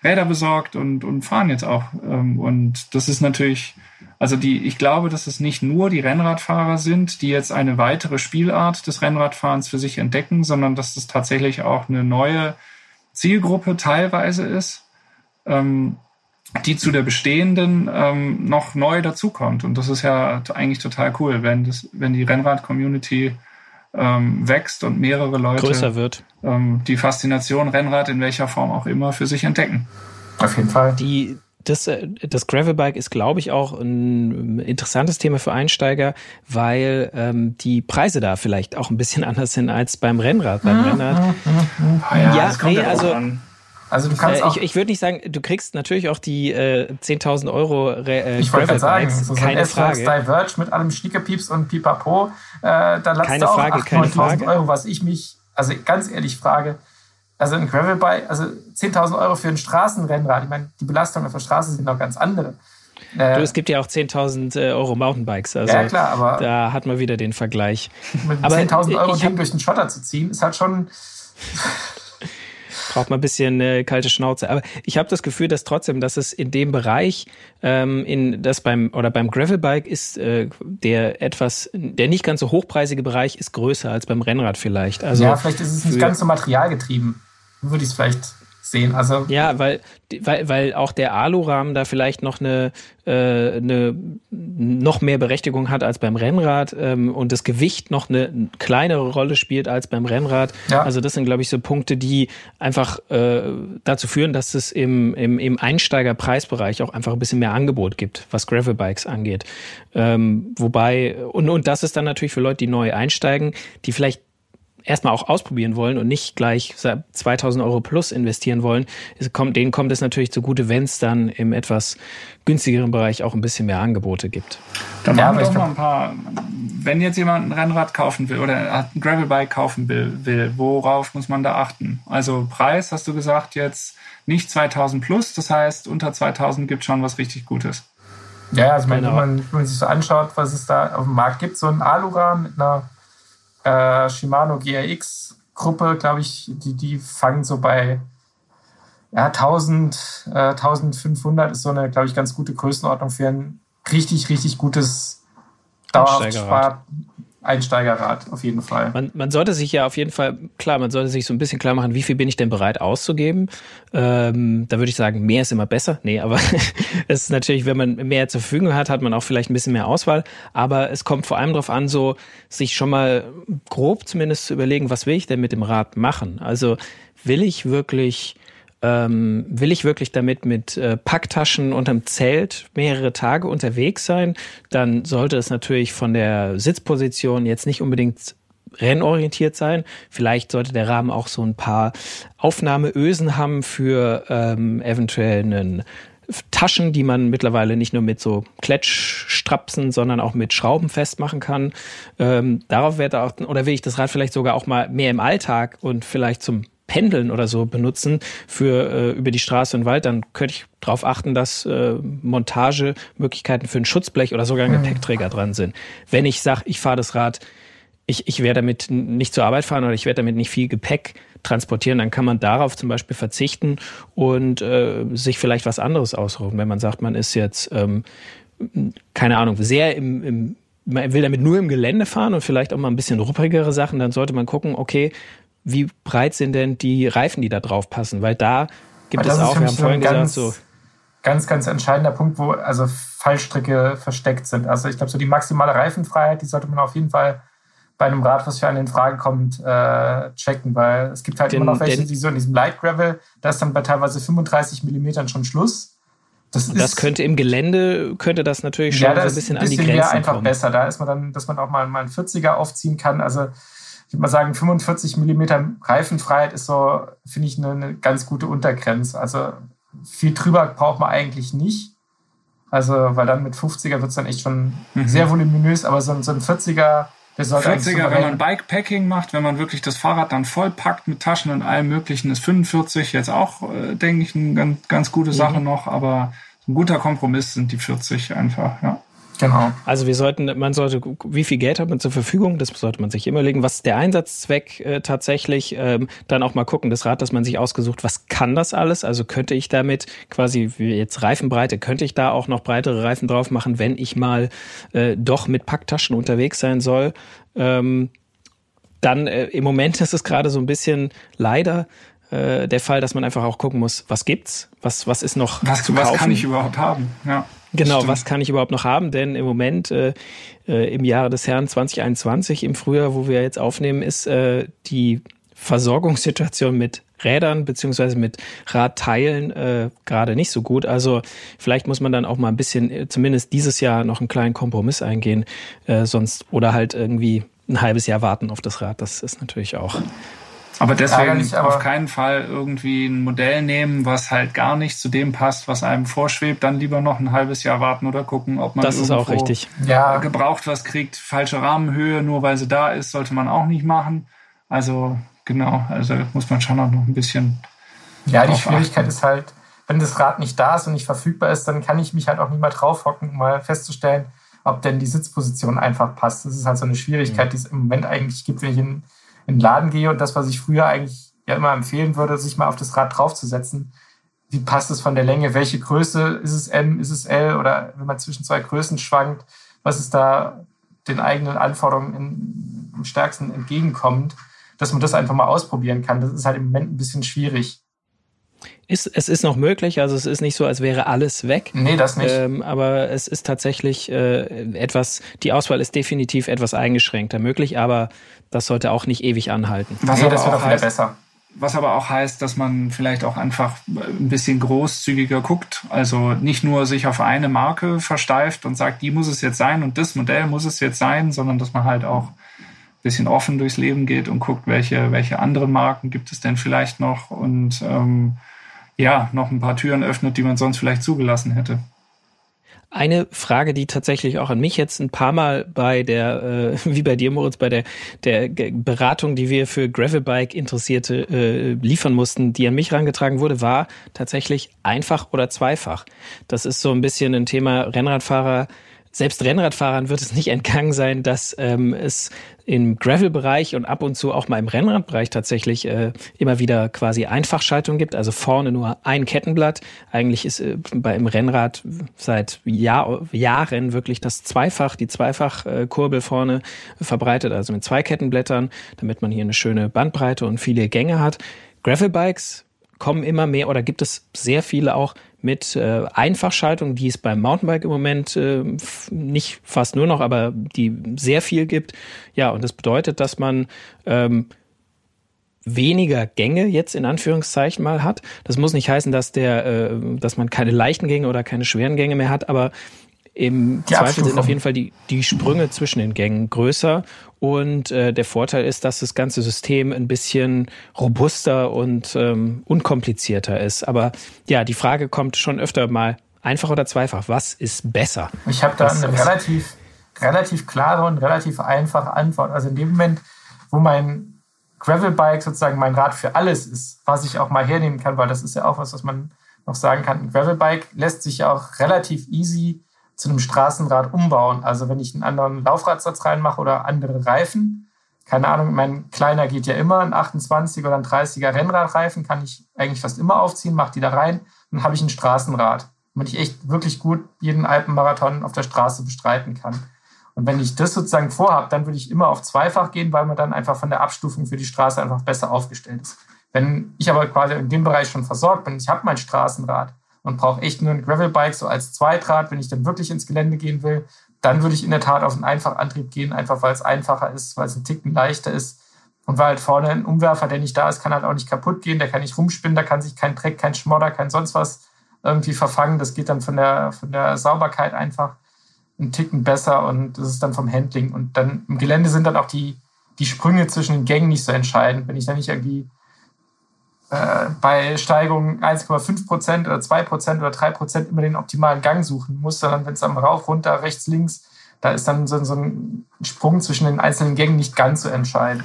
Räder besorgt und, und fahren jetzt auch. Ähm, und das ist natürlich, also die, ich glaube, dass es nicht nur die Rennradfahrer sind, die jetzt eine weitere Spielart des Rennradfahrens für sich entdecken, sondern dass das tatsächlich auch eine neue Zielgruppe teilweise ist. Die zu der bestehenden ähm, noch neu dazukommt. Und das ist ja eigentlich total cool, wenn, das, wenn die Rennrad-Community ähm, wächst und mehrere Leute größer wird. Ähm, die Faszination Rennrad in welcher Form auch immer für sich entdecken. Auf jeden Fall. Die, das, äh, das Gravelbike ist, glaube ich, auch ein interessantes Thema für Einsteiger, weil ähm, die Preise da vielleicht auch ein bisschen *laughs* anders sind als beim Rennrad. Beim Rennrad. Ah ja, ja nee, also. An Also du kannst äh, auch. Ich, ich würde nicht sagen, du kriegst natürlich auch die äh, 10.000 Euro äh, ich wollte gerade sagen, Bikes, so keine ein Frage. Diverge mit allem Schniekepieps und Pipapo, äh, da lasst du auch Frage, 8.000, keine 9.000 Frage. Euro, was ich mich, also ganz ehrlich frage, also ein Gravelbike, also 10.000 Euro für ein Straßenrennrad, ich meine, die Belastungen auf der Straße sind noch ganz andere. Äh, Du, es gibt ja auch 10.000 äh, Euro Mountainbikes. Also Ja, klar, aber- da hat man wieder den Vergleich. mit aber 10.000 Euro Ding durch den Schotter zu ziehen, ist halt schon, *laughs* Braucht man ein bisschen äh, kalte Schnauze. Aber ich habe das Gefühl, dass trotzdem, dass es in dem Bereich, ähm, in das beim oder beim Gravelbike ist äh, der etwas, der nicht ganz so hochpreisige Bereich ist größer als beim Rennrad vielleicht. Also ja, vielleicht ist es nicht ganz so materialgetrieben. Würde ich es vielleicht sehen. Also Ja, weil, weil, weil auch der Alurahmen da vielleicht noch eine, äh, eine noch mehr Berechtigung hat als beim Rennrad ähm, und das Gewicht noch eine kleinere Rolle spielt als beim Rennrad. Ja. Also das sind, glaube ich, so Punkte, die einfach äh, dazu führen, dass es im, im, im Einsteigerpreisbereich auch einfach ein bisschen mehr Angebot gibt, was Gravelbikes angeht. Ähm, wobei, und, und das ist dann natürlich für Leute, die neu einsteigen, die vielleicht erstmal auch ausprobieren wollen und nicht gleich 2000 Euro plus investieren wollen, es kommt, denen kommt es natürlich zugute, wenn es dann im etwas günstigeren Bereich auch ein bisschen mehr Angebote gibt. Dann Ja, machen wir doch mal ein paar. Wenn jetzt jemand ein Rennrad kaufen will oder ein Gravelbike kaufen will, will, worauf muss man da achten? Also Preis, hast du gesagt, jetzt nicht 2000 plus, das heißt unter 2000 gibt schon was richtig Gutes. Ja, also Genau. wenn, man, wenn man sich so anschaut, was es da auf dem Markt gibt, so ein Alurahmen mit einer äh, Shimano GRX-Gruppe, glaube ich, die, die fangen so bei ja, 1000, äh, 1500 ist so eine, glaube ich, ganz gute Größenordnung für ein richtig, richtig gutes dauerhaft. Spar Einsteigerrad, auf jeden Fall. Man, man sollte sich ja auf jeden Fall, klar, man sollte sich so ein bisschen klar machen, wie viel bin ich denn bereit auszugeben. Ähm, da würde ich sagen, mehr ist immer besser. Nee, aber *laughs* es ist natürlich, wenn man mehr zur Verfügung hat, hat man auch vielleicht ein bisschen mehr Auswahl. Aber es kommt vor allem darauf an, so sich schon mal grob zumindest zu überlegen, was will ich denn mit dem Rad machen? Also will ich wirklich ähm, will ich wirklich damit mit äh, Packtaschen unterm Zelt mehrere Tage unterwegs sein, dann sollte es natürlich von der Sitzposition jetzt nicht unbedingt rennorientiert sein. Vielleicht sollte der Rahmen auch so ein paar Aufnahmeösen haben für ähm, eventuell einen Taschen, die man mittlerweile nicht nur mit so Kletschstrapsen, sondern auch mit Schrauben festmachen kann. Ähm, darauf werde auch, oder will ich das Rad vielleicht sogar auch mal mehr im Alltag und vielleicht zum Pendeln oder so benutzen für äh, über die Straße und Wald, dann könnte ich darauf achten, dass äh, Montagemöglichkeiten für ein Schutzblech oder sogar ein Gepäckträger dran sind. Wenn ich sage, ich fahre das Rad, ich, ich werde damit nicht zur Arbeit fahren oder ich werde damit nicht viel Gepäck transportieren, dann kann man darauf zum Beispiel verzichten und äh, sich vielleicht was anderes ausruhen. Wenn man sagt, man ist jetzt, ähm, keine Ahnung, sehr im, im man will damit nur im Gelände fahren und vielleicht auch mal ein bisschen rupprigere Sachen, dann sollte man gucken, okay, wie breit sind denn die Reifen, die da drauf passen? Weil da gibt es das auch, wir haben vorhin ein gesagt, ganz, so, ganz, ganz entscheidender Punkt, wo also Fallstricke versteckt sind. Also ich glaube, so die maximale Reifenfreiheit, die sollte man auf jeden Fall bei einem Rad, was für einen in Frage kommt, äh, checken, weil es gibt halt Denn- immer noch welche, die so in diesem Light Gravel, da ist dann bei teilweise 35 Millimetern schon Schluss. Das, ist, das könnte im Gelände, könnte das natürlich schon ja, da so ein bisschen, ein an die bisschen Grenzen einfach kommen. besser. Da ist man dann, dass man auch mal, mal einen 40er aufziehen kann. Also ich würde mal sagen, 45 Millimeter Reifenfreiheit ist so, finde ich, eine, eine ganz gute Untergrenze. Also viel drüber braucht man eigentlich nicht. Also, weil dann mit 50er wird es dann echt schon Mhm. sehr voluminös, aber so, ein- so ein 40er, der eigentlich 40er, wenn man Bikepacking macht, wenn man wirklich das Fahrrad dann voll packt mit Taschen und allem möglichen, ist 45 jetzt auch, äh, denke ich, eine ganz, ganz gute Sache noch, aber ein guter Kompromiss sind die 40 einfach, ja. Genau. Also wir sollten, man sollte, wie viel Geld hat man zur Verfügung? Das sollte man sich immer legen. Was ist der Einsatzzweck äh, tatsächlich? Ähm, dann auch mal gucken, das Rad, das man sich ausgesucht, was kann das alles? Also könnte ich damit quasi jetzt Reifenbreite, könnte ich da auch noch breitere Reifen drauf machen, wenn ich mal äh, doch mit Packtaschen unterwegs sein soll? Ähm, dann äh, im Moment ist es gerade so ein bisschen leider äh, der Fall, dass man einfach auch gucken muss, was gibt's? Was, was ist noch Was, zu was kaufen? kann ich überhaupt haben? Ja. Genau, Stimmt. was kann ich überhaupt noch haben? Denn im Moment, äh, äh, im Jahre des Herrn 2021, im Frühjahr, wo wir jetzt aufnehmen, ist äh, die Versorgungssituation mit Rädern beziehungsweise mit Radteilen äh, gerade nicht so gut. Also vielleicht muss man dann auch mal ein bisschen, äh, zumindest dieses Jahr, noch einen kleinen Kompromiss eingehen, äh, sonst oder halt irgendwie ein halbes Jahr warten auf das Rad. Das ist natürlich auch Aber deswegen aber auf keinen Fall irgendwie ein Modell nehmen, was halt gar nicht zu dem passt, was einem vorschwebt. Dann lieber noch ein halbes Jahr warten oder gucken, ob man das ist auch richtig. Ja. gebraucht was kriegt. Falsche Rahmenhöhe, nur weil sie da ist, sollte man auch nicht machen. Also genau, also muss man schon auch noch ein bisschen. Ja, die Schwierigkeit achten. ist halt, wenn das Rad nicht da ist und nicht verfügbar ist, dann kann ich mich halt auch nicht mal draufhocken, um mal festzustellen, ob denn die Sitzposition einfach passt. Das ist halt so eine Schwierigkeit, mhm. die es im Moment eigentlich gibt, wenn ich in in den Laden gehe und das, was ich früher eigentlich ja immer empfehlen würde, sich mal auf das Rad draufzusetzen. Wie passt es von der Länge? Welche Größe? Ist es M? Ist es L? Oder wenn man zwischen zwei Größen schwankt, was ist da den eigenen Anforderungen in, am stärksten entgegenkommt? Dass man das einfach mal ausprobieren kann. Das ist halt im Moment ein bisschen schwierig. Ist, es ist noch möglich, also es ist nicht so, als wäre alles weg. Nee, das nicht. Ähm, aber es ist tatsächlich äh, etwas, die Auswahl ist definitiv etwas eingeschränkter möglich, aber das sollte auch nicht ewig anhalten. Was nee, das wird auch wieder besser. Was aber auch heißt, dass man vielleicht auch einfach ein bisschen großzügiger guckt. Also nicht nur sich auf eine Marke versteift und sagt, die muss es jetzt sein und das Modell muss es jetzt sein, sondern dass man halt auch ein bisschen offen durchs Leben geht und guckt, welche, welche anderen Marken gibt es denn vielleicht noch und ähm, ja, noch ein paar Türen öffnet, die man sonst vielleicht zugelassen hätte. Eine Frage, die tatsächlich auch an mich jetzt ein paar Mal bei der, äh, *laughs* wie bei dir, Moritz, bei der, der Beratung, die wir für Gravelbike Interessierte äh, liefern mussten, die an mich herangetragen wurde, war tatsächlich einfach oder zweifach. Das ist so ein bisschen ein Thema Rennradfahrer selbst Rennradfahrern wird es nicht entgangen sein, dass ähm, es im Gravel-Bereich und ab und zu auch mal im Rennradbereich tatsächlich äh, immer wieder quasi Einfachschaltung gibt. Also vorne nur ein Kettenblatt. Eigentlich ist äh, bei im Rennrad seit Jahr, Jahren wirklich das Zweifach, die Zweifachkurbel vorne verbreitet, also mit zwei Kettenblättern, damit man hier eine schöne Bandbreite und viele Gänge hat. Gravel-Bikes kommen immer mehr oder gibt es sehr viele auch mit äh, Einfachschaltung, die es beim Mountainbike im Moment äh, nicht fast nur noch, aber die sehr viel gibt. Ja, und das bedeutet, dass man ähm, weniger Gänge jetzt in Anführungszeichen mal hat. Das muss nicht heißen, dass der, äh, dass man keine leichten Gänge oder keine schweren Gänge mehr hat, aber im die Zweifel sind auf jeden Fall die, die Sprünge zwischen den Gängen größer. Und äh, der Vorteil ist, dass das ganze System ein bisschen robuster und ähm, unkomplizierter ist. Aber ja, die Frage kommt schon öfter mal, einfach oder zweifach, was ist besser? Ich habe da was, eine relativ, relativ klare und relativ einfache Antwort. Also in dem Moment, wo mein Gravelbike sozusagen mein Rad für alles ist, was ich auch mal hernehmen kann, weil das ist ja auch was, was man noch sagen kann. Ein Gravelbike lässt sich ja auch relativ easy zu einem Straßenrad umbauen. Also wenn ich einen anderen Laufradsatz reinmache oder andere Reifen, keine Ahnung, mein kleiner geht ja immer, ein 28 oder ein 30er Rennradreifen kann ich eigentlich fast immer aufziehen, mache die da rein, dann habe ich ein Straßenrad, damit ich echt wirklich gut jeden Alpenmarathon auf der Straße bestreiten kann. Und wenn ich das sozusagen vorhabe, dann würde ich immer auf zweifach gehen, weil man dann einfach von der Abstufung für die Straße einfach besser aufgestellt ist. Wenn ich aber quasi in dem Bereich schon versorgt bin, ich habe mein Straßenrad, und brauche echt nur ein Gravelbike so als Zweitrad, wenn ich dann wirklich ins Gelände gehen will. Dann würde ich in der Tat auf einen Einfachantrieb gehen, einfach weil es einfacher ist, weil es ein Ticken leichter ist. Und weil halt vorne ein Umwerfer, der nicht da ist, kann halt auch nicht kaputt gehen, der kann nicht rumspinnen, da kann sich kein Dreck, kein Schmodder, kein sonst was irgendwie verfangen. Das geht dann von der, von der Sauberkeit einfach einen Ticken besser und das ist dann vom Handling. Und dann im Gelände sind dann auch die, die Sprünge zwischen den Gängen nicht so entscheidend. Wenn ich dann nicht irgendwie äh, bei Steigung 1,5 Prozent oder 2 Prozent oder 3 Prozent immer den optimalen Gang suchen muss, sondern wenn es am Rauf, runter, rechts, links, da ist dann so, so ein Sprung zwischen den einzelnen Gängen nicht ganz so entscheidend.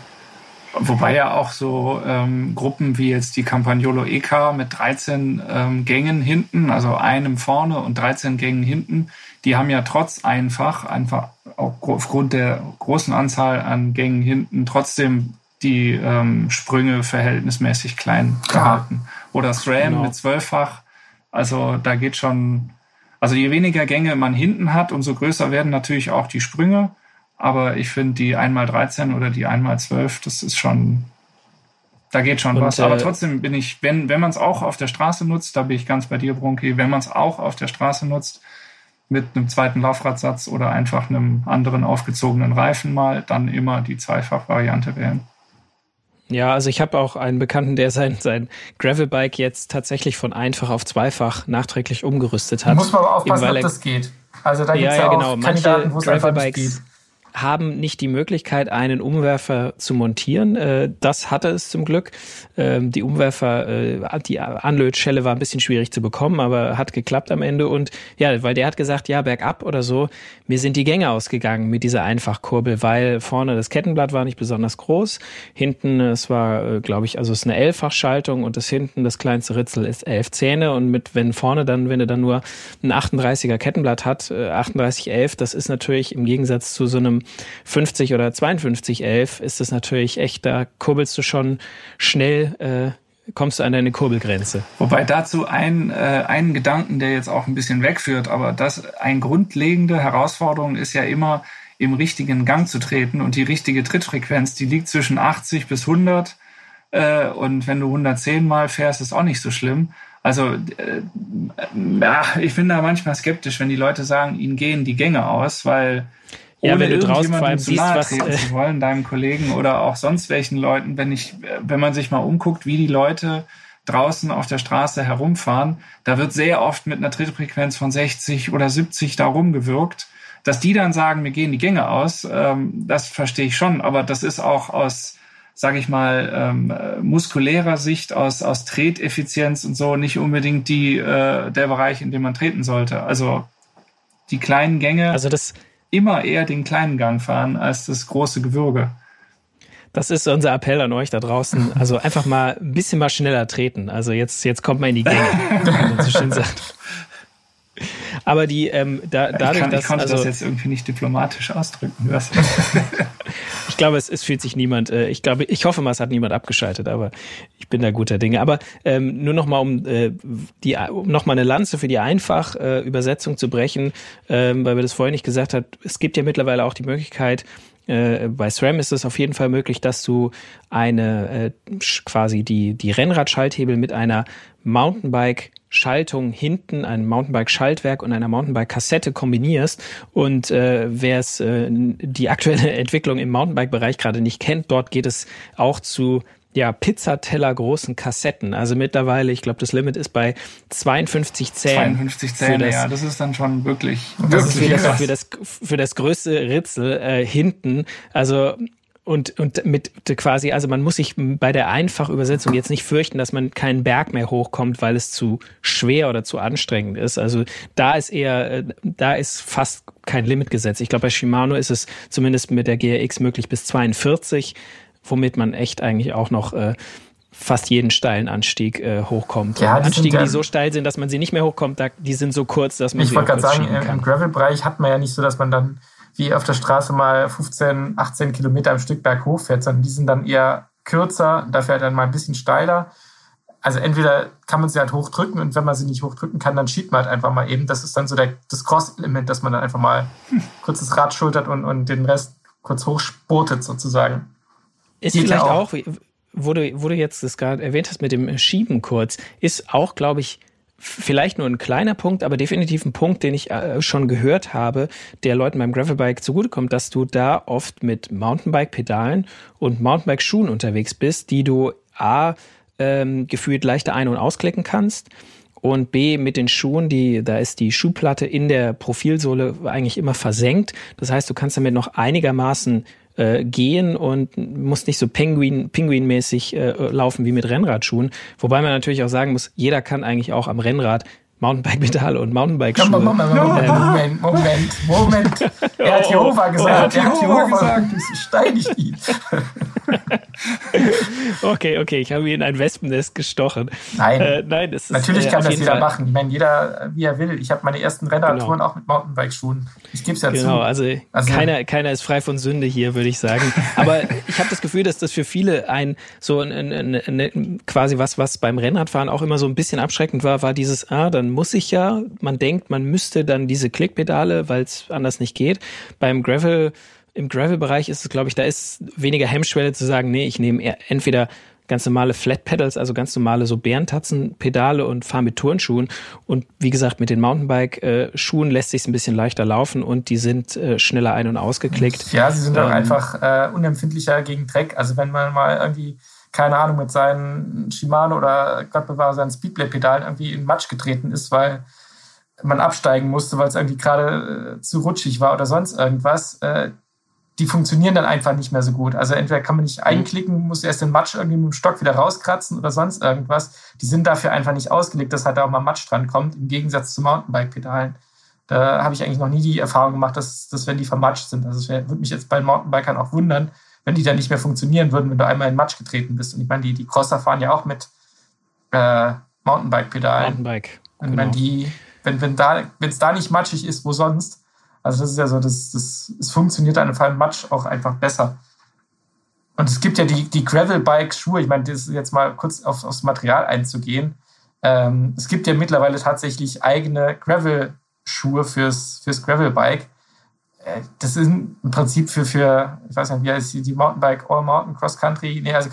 Wobei ja auch so ähm, Gruppen wie jetzt die Campagnolo EK mit 13 ähm, Gängen hinten, also einem vorne und 13 Gängen hinten, die haben ja trotz einfach, einfach aufgrund der großen Anzahl an Gängen hinten trotzdem die ähm, Sprünge verhältnismäßig klein gehalten. Oder SRAM genau. mit zwölffach. Also da geht schon, also je weniger Gänge man hinten hat, umso größer werden natürlich auch die Sprünge. Aber ich finde die 1x13 oder die 1x12, das ist schon, da geht schon Und, was. Aber äh, trotzdem bin ich, wenn, wenn man es auch auf der Straße nutzt, da bin ich ganz bei dir, Bronki, wenn man es auch auf der Straße nutzt, mit einem zweiten Laufradsatz oder einfach einem anderen aufgezogenen Reifen mal, dann immer die Zweifach-Variante wählen. Ja, also ich habe auch einen Bekannten, der sein, sein Gravelbike jetzt tatsächlich von einfach auf zweifach nachträglich umgerüstet hat. Muss man aber aufpassen, ob das geht. Also da gibt es ja, ja, genau. Manche Gravelbikes haben nicht die Möglichkeit, einen Umwerfer zu montieren. Äh, das hatte es zum Glück. Ähm, die Umwerfer, äh, die Anlötschelle war ein bisschen schwierig zu bekommen, aber hat geklappt am Ende. Und ja, weil der hat gesagt, ja, bergab oder so, mir sind die Gänge ausgegangen mit dieser Einfachkurbel, weil vorne das Kettenblatt war nicht besonders groß. Hinten, es war, äh, glaube ich, also es ist eine Elffachschaltung und das hinten, das kleinste Ritzel ist elf Zähne. Und mit, wenn vorne dann, wenn du dann nur ein 38er Kettenblatt hat, 3811, das ist natürlich im Gegensatz zu so einem 50 oder 5211 ist das natürlich echt, da kurbelst du schon schnell, äh, kommst du an deine Kurbelgrenze. Wobei dazu ein, äh, einen Gedanken, der jetzt auch ein bisschen wegführt, aber das eine grundlegende Herausforderung ist ja immer, im richtigen Gang zu treten und die richtige Trittfrequenz, die liegt zwischen 80 bis 100 äh, und wenn du 110 Mal fährst, ist auch nicht so schlimm. Also äh, ja, ich bin da manchmal skeptisch, wenn die Leute sagen, ihnen gehen die Gänge aus, weil ja, wenn du draußen vor allem siehst, was äh, zu wollen, deinem Kollegen oder auch sonst welchen Leuten, wenn ich, wenn man sich mal umguckt, wie die Leute draußen auf der Straße herumfahren, da wird sehr oft mit einer Trittfrequenz von 60 oder 70 da rumgewirkt. Dass die dann sagen, mir gehen die Gänge aus, ähm, das verstehe ich schon, aber das ist auch aus, sage ich mal, ähm, muskulärer Sicht, aus, aus Treteffizienz und so nicht unbedingt die, äh, der Bereich, in dem man treten sollte. Also die kleinen Gänge. Also das, immer eher den kleinen Gang fahren als das große Gewürge. Das ist unser Appell an euch da draußen. Also einfach mal ein bisschen mal schneller treten. Also jetzt, jetzt kommt man in die Gänge, *laughs* wie man so schön sagt. Aber die, ähm, da, dadurch, ich, kann, dass, ich konnte also, das jetzt irgendwie nicht diplomatisch ausdrücken. *laughs* ich glaube, es, es fühlt sich niemand, äh, ich glaube, ich hoffe mal, es hat niemand abgeschaltet, aber ich bin da guter Dinge. Aber ähm, nur noch mal, um, äh, die, um noch mal eine Lanze für die Einfachübersetzung äh, zu brechen, ähm, weil wir das vorhin nicht gesagt hat, es gibt ja mittlerweile auch die Möglichkeit, äh, bei SRAM ist es auf jeden Fall möglich, dass du eine äh, quasi die, die Rennradschalthebel mit einer Mountainbike Schaltung hinten, ein Mountainbike-Schaltwerk und einer Mountainbike-Kassette kombinierst. Und äh, wer es äh, die aktuelle *laughs* Entwicklung im Mountainbike-Bereich gerade nicht kennt, dort geht es auch zu ja, Pizzateller großen Kassetten. Also mittlerweile, ich glaube, das Limit ist bei 52 Zähnen. 52 Zähne, ja, das ist dann schon wirklich, das wirklich ist für das, für das größte Ritzel äh, hinten. Also und, und mit quasi, also man muss sich bei der Einfachübersetzung jetzt nicht fürchten, dass man keinen Berg mehr hochkommt, weil es zu schwer oder zu anstrengend ist. Also da ist eher, äh, da ist fast kein Limit gesetzt. Ich glaube, bei Shimano ist es zumindest mit der GRX möglich bis 42, womit man echt eigentlich auch noch äh, fast jeden steilen Anstieg äh, hochkommt. Ja, die Anstiege, die so steil sind, dass man sie nicht mehr hochkommt, da, die sind so kurz, dass man ich sie Ich wollte gerade sagen, im Gravel-Bereich hat man ja nicht so, dass man dann wie auf der Straße mal 15, 18 Kilometer am Stück berghoch fährt, sondern die sind dann eher kürzer, dafür halt dann mal ein bisschen steiler. Also entweder kann man sie halt hochdrücken und wenn man sie nicht hochdrücken kann, dann schiebt man halt einfach mal eben. Das ist dann so der, das Cross-Element, dass man dann einfach mal kurz das Rad schultert und, und den Rest kurz hochsportet sozusagen. Ist Geht vielleicht auch, auch wo, du, wo du jetzt das gerade erwähnt hast mit dem Schieben kurz, ist auch, glaube ich, vielleicht nur ein kleiner Punkt, aber definitiv ein Punkt, den ich äh, schon gehört habe, der Leuten beim Gravelbike zugutekommt, dass du da oft mit Mountainbike-Pedalen und Mountainbike-Schuhen unterwegs bist, die du A, ähm, gefühlt leichter ein- und ausklicken kannst und B mit den Schuhen, die da ist die Schuhplatte in der Profilsohle eigentlich immer versenkt. Das heißt, du kannst damit noch einigermaßen äh, gehen und muss nicht so Penguin, Pinguin-mäßig äh, laufen wie mit Rennradschuhen. Wobei man natürlich auch sagen muss, jeder kann eigentlich auch am Rennrad Mountainbike-Pedale und Mountainbike-Schuhe. Moment, Moment, Moment, Moment, Moment. Er hat Jehova gesagt. Er hat Jehova gesagt. Ich steinig ihn. *laughs* okay, okay, ich habe ihn in ein Wespennest gestochen. Nein, äh, nein das ist, natürlich äh, kann das jeder Fall. machen. Ich meine, jeder, wie er will. Ich habe meine ersten Rennradtouren genau. auch mit Mountainbike-Schuhen. Ich gebe es ja genau, zu. Genau, also, also, keiner, keiner ist frei von Sünde hier, würde ich sagen. *laughs* Aber ich habe das Gefühl, dass das für viele ein so ein, ein, ein, ein, quasi was, was beim Rennradfahren auch immer so ein bisschen abschreckend war, war dieses, ah, dann muss ich ja, man denkt, man müsste dann diese Klickpedale, weil es anders nicht geht. Beim Gravel im Gravel-Bereich ist es, glaube ich, da ist weniger Hemmschwelle zu sagen, nee, ich nehme entweder ganz normale Flat Pedals, also ganz normale so Bärentatzen-Pedale und fahre mit Turnschuhen. Und wie gesagt, mit den Mountainbike-Schuhen lässt sich ein bisschen leichter laufen und die sind äh, schneller ein- und ausgeklickt. Ja, sie sind ähm, auch einfach äh, unempfindlicher gegen Dreck. Also wenn man mal irgendwie, keine Ahnung, mit seinen Shimano oder Gott bewahre seinen Speedplay-Pedalen irgendwie in Matsch getreten ist, weil man absteigen musste, weil es irgendwie gerade äh, zu rutschig war oder sonst irgendwas, äh, die funktionieren dann einfach nicht mehr so gut. Also entweder kann man nicht mhm. einklicken, muss erst den Matsch irgendwie mit dem Stock wieder rauskratzen oder sonst irgendwas. Die sind dafür einfach nicht ausgelegt, dass halt da auch mal Matsch dran kommt, im Gegensatz zu Mountainbike-Pedalen. Da habe ich eigentlich noch nie die Erfahrung gemacht, dass, dass wenn die vermatscht sind, also es würde mich jetzt bei Mountainbikern auch wundern, wenn die dann nicht mehr funktionieren würden, wenn du einmal in Matsch getreten bist. Und ich meine, die, die Crosser fahren ja auch mit äh, Mountainbike-Pedalen. Mountainbike. Und genau. wenn die, wenn, wenn da, wenn es da nicht matschig ist, wo sonst? Also das ist ja so, das, das, es funktioniert an einem Fall Matsch auch einfach besser. Und es gibt ja die, die Gravel-Bike-Schuhe, ich meine, das ist jetzt mal kurz auf, aufs Material einzugehen. Ähm, es gibt ja mittlerweile tatsächlich eigene Gravel-Schuhe fürs, fürs Gravel-Bike. Das ist im Prinzip für, für, ich weiß nicht, wie heißt die, die Mountainbike All Mountain Cross Country? Nee, also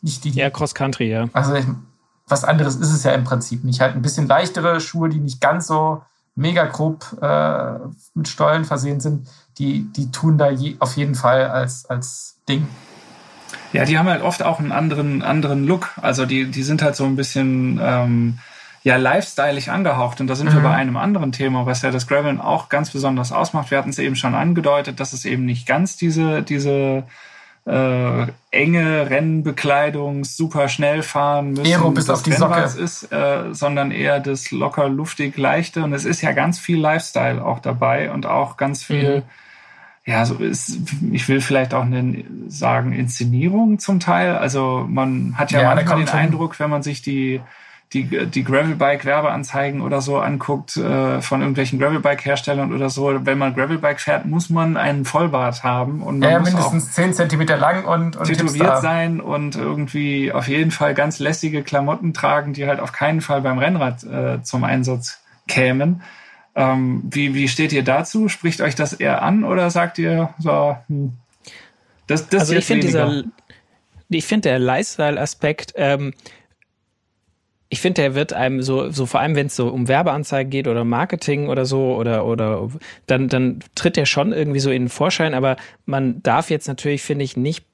nicht die. Ja, Cross Country, ja. Also was anderes ist es ja im Prinzip nicht. Halt ein bisschen leichtere Schuhe, die nicht ganz so mega grob äh, mit Stollen versehen sind, die, die tun da je, auf jeden Fall als, als Ding. Ja, die haben halt oft auch einen anderen, anderen Look. Also die, die sind halt so ein bisschen ähm, ja lifestyleig angehaucht. Und da sind mhm. wir bei einem anderen Thema, was ja das Graveln auch ganz besonders ausmacht. Wir hatten es eben schon angedeutet, dass es eben nicht ganz diese, diese äh, enge Rennbekleidung, super schnell fahren müssen, Aero bis auf die Socke. ist, äh, sondern eher das locker luftig leichte und es ist ja ganz viel Lifestyle auch dabei und auch ganz viel mhm. ja, so ist, ich will vielleicht auch eine, sagen, Inszenierung zum Teil. Also man hat ja, ja manchmal den Eindruck, wenn man sich die die, die Gravelbike-Werbeanzeigen oder so anguckt äh, von irgendwelchen Gravelbike-Herstellern oder so, wenn man Gravelbike fährt, muss man einen Vollbart haben und man ja, muss mindestens auch 10 Zentimeter lang und, und tätowiert sein und irgendwie auf jeden Fall ganz lässige Klamotten tragen, die halt auf keinen Fall beim Rennrad äh, zum Einsatz kämen. Ähm, wie, wie steht ihr dazu? Spricht euch das eher an oder sagt ihr so, hm, das, das also ich finde dieser, ich finde der Lifestyle-Aspekt, ähm, ich finde, der wird einem so, so vor allem wenn es so um Werbeanzeigen geht oder Marketing oder so oder oder dann dann tritt der schon irgendwie so in den Vorschein. Aber man darf jetzt natürlich finde ich nicht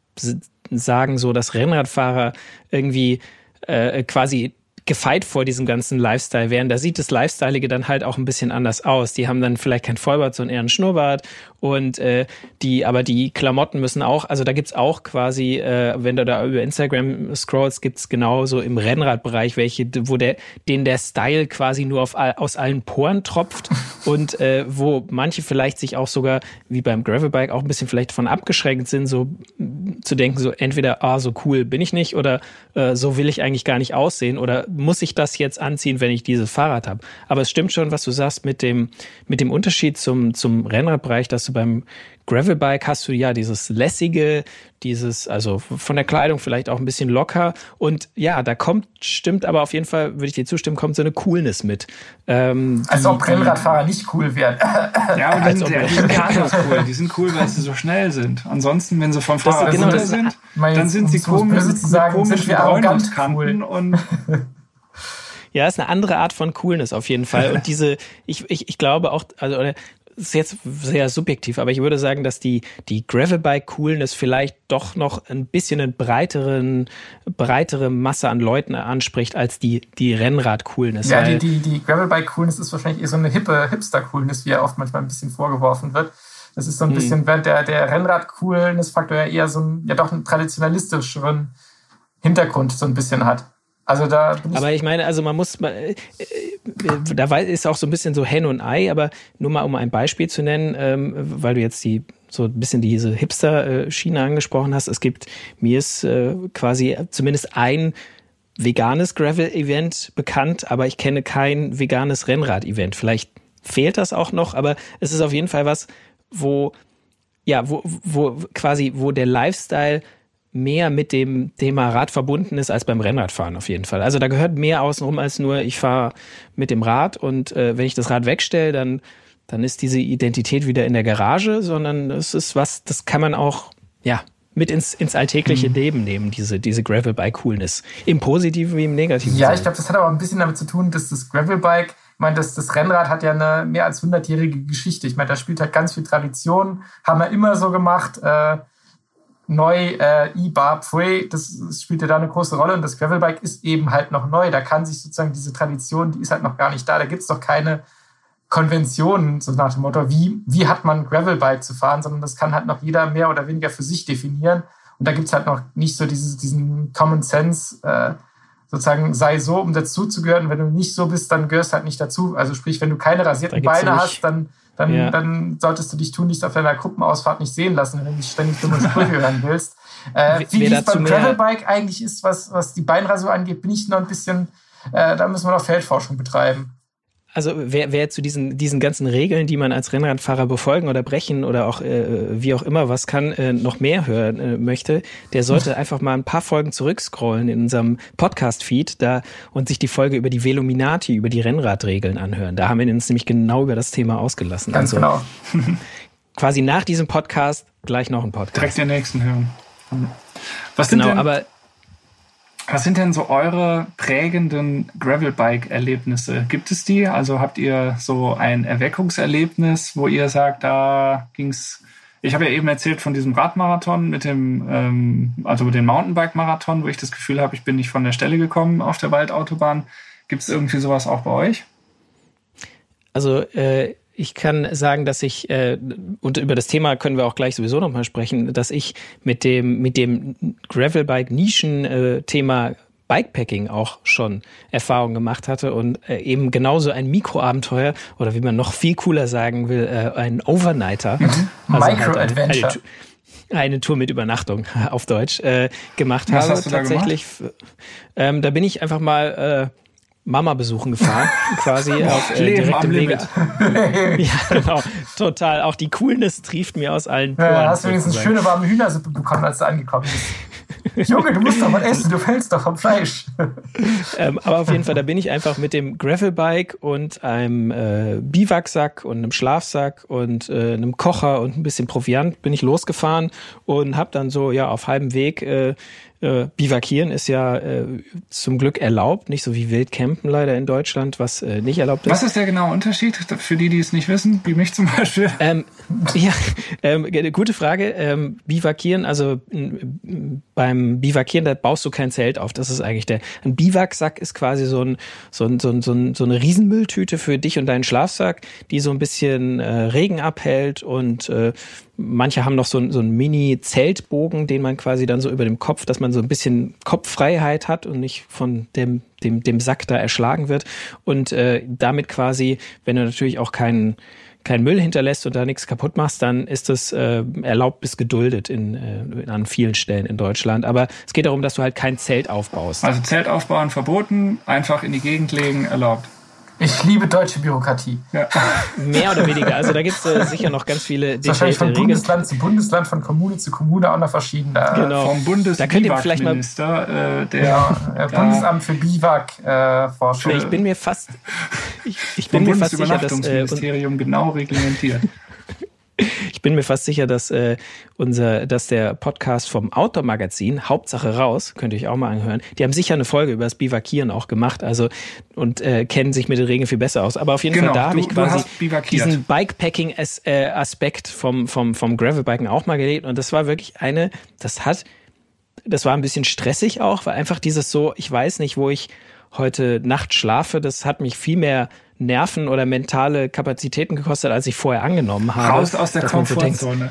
sagen so, dass Rennradfahrer irgendwie äh, quasi gefeit vor diesem ganzen Lifestyle wären. Da sieht das Lifestyleige dann halt auch ein bisschen anders aus. Die haben dann vielleicht kein Vollbart, sondern eher einen Schnurrbart und äh, die, aber die Klamotten müssen auch, also da gibt's auch quasi, äh, wenn du da über Instagram scrollst, gibt's genauso im Rennradbereich welche, wo der, den der Style quasi nur auf, aus allen Poren tropft *laughs* und äh, wo manche vielleicht sich auch sogar, wie beim Gravelbike, auch ein bisschen vielleicht von abgeschränkt sind, so zu denken, so entweder, ah, so cool bin ich nicht oder äh, so will ich eigentlich gar nicht aussehen oder muss ich das jetzt anziehen, wenn ich dieses Fahrrad habe? Aber es stimmt schon, was du sagst mit dem, mit dem Unterschied zum, zum Rennradbereich, dass du beim Gravelbike hast du ja dieses lässige, dieses, also von der Kleidung vielleicht auch ein bisschen locker. Und ja, da kommt, stimmt aber auf jeden Fall, würde ich dir zustimmen, kommt so eine Coolness mit. Ähm, als ob Rennradfahrer nicht cool wären. Ja, und dann, die, die sind cool. Die sind cool, weil sie so schnell sind. Ansonsten, wenn sie vom Fahrrad genau runter sind, dann sind sie komisch, sozusagen, komischen sind Bräunungskanten cool. und Ja, ist eine andere Art von Coolness auf jeden Fall. Und diese, ich, ich, ich glaube auch, also ist jetzt sehr subjektiv, aber ich würde sagen, dass die, die Gravelbike-Coolness vielleicht doch noch ein bisschen eine breiteren, breitere Masse an Leuten anspricht als die, die Rennrad-Coolness. Ja, die, die, die Gravelbike-Coolness ist wahrscheinlich eher so eine hippe Hipster-Coolness, wie ja oft manchmal ein bisschen vorgeworfen wird. Das ist so ein hm. bisschen, während der, der Rennrad-Coolness-Faktor ja eher so ein, ja doch einen traditionalistischeren Hintergrund so ein bisschen hat. Also da aber ich meine, also man muss, äh, da ist auch so ein bisschen so Hen und Ei, aber nur mal um ein Beispiel zu nennen, ähm, weil du jetzt die so ein bisschen diese Hipster-Schiene angesprochen hast. Es gibt, mir ist äh, quasi zumindest ein veganes Gravel-Event bekannt, aber ich kenne kein veganes Rennrad-Event. Vielleicht fehlt das auch noch, aber es ist auf jeden Fall was, wo ja, wo, wo quasi, wo der Lifestyle mehr mit dem Thema Rad verbunden ist als beim Rennradfahren auf jeden Fall. Also da gehört mehr außenrum als nur, ich fahre mit dem Rad und äh, wenn ich das Rad wegstelle, dann, dann ist diese Identität wieder in der Garage, sondern es ist was, das kann man auch, ja, mit ins, ins alltägliche mhm. Leben nehmen, diese, diese Gravelbike-Coolness. Im Positiven wie im Negativen. Ja, ich glaube, das hat aber ein bisschen damit zu tun, dass das Gravelbike, ich meine, das, das Rennrad hat ja eine mehr als 100-jährige Geschichte. Ich meine, da spielt halt ganz viel Tradition, haben wir immer so gemacht. Äh, neu äh, E-Bar Pfui, das, das spielt ja da eine große Rolle und das Gravelbike ist eben halt noch neu. Da kann sich sozusagen diese Tradition, die ist halt noch gar nicht da. Da gibt es doch keine Konventionen, so nach dem Motto, wie, wie hat man Gravelbike zu fahren, sondern das kann halt noch jeder mehr oder weniger für sich definieren. Und da gibt's halt noch nicht so dieses, diesen Common Sense, äh, sozusagen, sei so, um dazuzugehören. Wenn du nicht so bist, dann gehörst halt nicht dazu. Also sprich, wenn du keine rasierten Beine hast, dann, dann, ja. dann solltest du dich tunlichst auf deiner Gruppenausfahrt nicht sehen lassen, wenn du ständig dumme Sprüche *laughs* hören willst. Äh, wie es beim Gravelbike eigentlich ist, was, was die Beinrasur angeht, bin ich noch ein bisschen, äh, da müssen wir noch Feldforschung betreiben. Also wer, wer zu diesen, diesen ganzen Regeln, die man als Rennradfahrer befolgen oder brechen oder auch äh, wie auch immer was kann, äh, noch mehr hören äh, möchte, der sollte *laughs* einfach mal ein paar Folgen zurückscrollen in unserem Podcast-Feed da und sich die Folge über die Veluminati, über die Rennradregeln anhören. Da haben wir uns nämlich genau über das Thema ausgelassen. Ganz also, genau. *laughs* quasi nach diesem Podcast gleich noch ein Podcast. Direkt den nächsten hören. Was genau, denn, aber was sind denn so eure prägenden Gravelbike-Erlebnisse? Gibt es die? Also habt ihr so ein Erweckungserlebnis, wo ihr sagt, da ging's. Ich habe ja eben erzählt von diesem Radmarathon mit dem, ähm, also den Mountainbike-Marathon, wo ich das Gefühl habe, ich bin nicht von der Stelle gekommen auf der Waldautobahn. Gibt es irgendwie sowas auch bei euch? Also äh, ich kann sagen, dass ich, äh, und über das Thema können wir auch gleich sowieso nochmal sprechen, dass ich mit dem, mit dem Gravelbike-Nischen-Thema Bikepacking auch schon Erfahrungen gemacht hatte und äh, eben genauso ein Mikroabenteuer oder wie man noch viel cooler sagen will, äh, ein Overnighter. Mhm. Also Micro-Adventure. Halt eine, eine, Tour mit Übernachtung *laughs* auf Deutsch äh, gemacht Was habe. Hast du tatsächlich. Da, gemacht? Ähm, da bin ich einfach mal äh, Mama besuchen gefahren, *laughs* quasi auf äh, direktem Wege. *laughs* ja, genau, total. Auch die Coolness trieft mir aus allen Poren. Ja, hast du wenigstens schöne warme Hühnersuppe bekommen, als du angekommen bist. *laughs* Junge, du musst doch mal essen, du fällst doch vom Fleisch. ähm, aber auf jeden Fall, da bin ich einfach mit dem Gravelbike und einem äh, Biwaksack und einem Schlafsack und äh, einem Kocher und ein bisschen Proviant bin ich losgefahren und habe dann so ja auf halbem Weg äh, äh, Bivakieren ist ja äh, zum Glück erlaubt, nicht so wie Wildcampen leider in Deutschland, was äh, nicht erlaubt ist. Was ist der genaue Unterschied für die, die es nicht wissen, wie mich zum Beispiel? Ähm, ja, ähm, gute Frage. Ähm, Bivakieren, also beim Bivakieren, da baust du kein Zelt auf. Das ist eigentlich der. Ein Biwaksack ist quasi so, ein, so, ein, so, ein, so, ein, so eine Riesenmülltüte für dich und deinen Schlafsack, die so ein bisschen äh, Regen abhält und äh, Manche haben noch so, so einen Mini-Zeltbogen, den man quasi dann so über dem Kopf, dass man so ein bisschen Kopffreiheit hat und nicht von dem, dem, dem Sack da erschlagen wird. Und äh, damit quasi, wenn du natürlich auch keinen keinen Müll hinterlässt und da nichts kaputt machst, dann ist das äh, erlaubt bis geduldet in, äh, an vielen Stellen in Deutschland. Aber es geht darum, dass du halt kein Zelt aufbaust. Also Zelt aufbauen verboten, einfach in die Gegend legen erlaubt. Ich liebe deutsche Bürokratie. Ja. *laughs* Mehr oder weniger. Also da gibt es äh, sicher noch ganz viele das Wahrscheinlich von Bundesland zu Bundesland, von Kommune zu Kommune auch noch verschieden. Da genau. Vom Bundes da könnt ihr vielleicht mal äh, der ja, äh, Bundesamt für Biwak äh, Forschung. Ich bin mir fast ich, ich bin mir fast sicher, dass äh, Ministerium genau reglementiert. Ich bin mir fast sicher, dass äh, unser, dass der Podcast vom Outdoor Magazin Hauptsache raus, könnt ihr euch auch mal anhören. Die haben sicher eine Folge über das Bivakieren auch gemacht, also und äh, kennen sich mit den Regeln viel besser aus. Aber auf jeden genau, Fall da habe ich quasi diesen Bikepacking äh, vom vom vom Gravelbiken auch mal gelebt und das war wirklich eine, das hat, das war ein bisschen stressig auch, weil einfach dieses so, ich weiß nicht, wo ich heute Nacht schlafe, das hat mich viel mehr Nerven oder mentale Kapazitäten gekostet, als ich vorher angenommen habe. Raus aus der Komfortzone.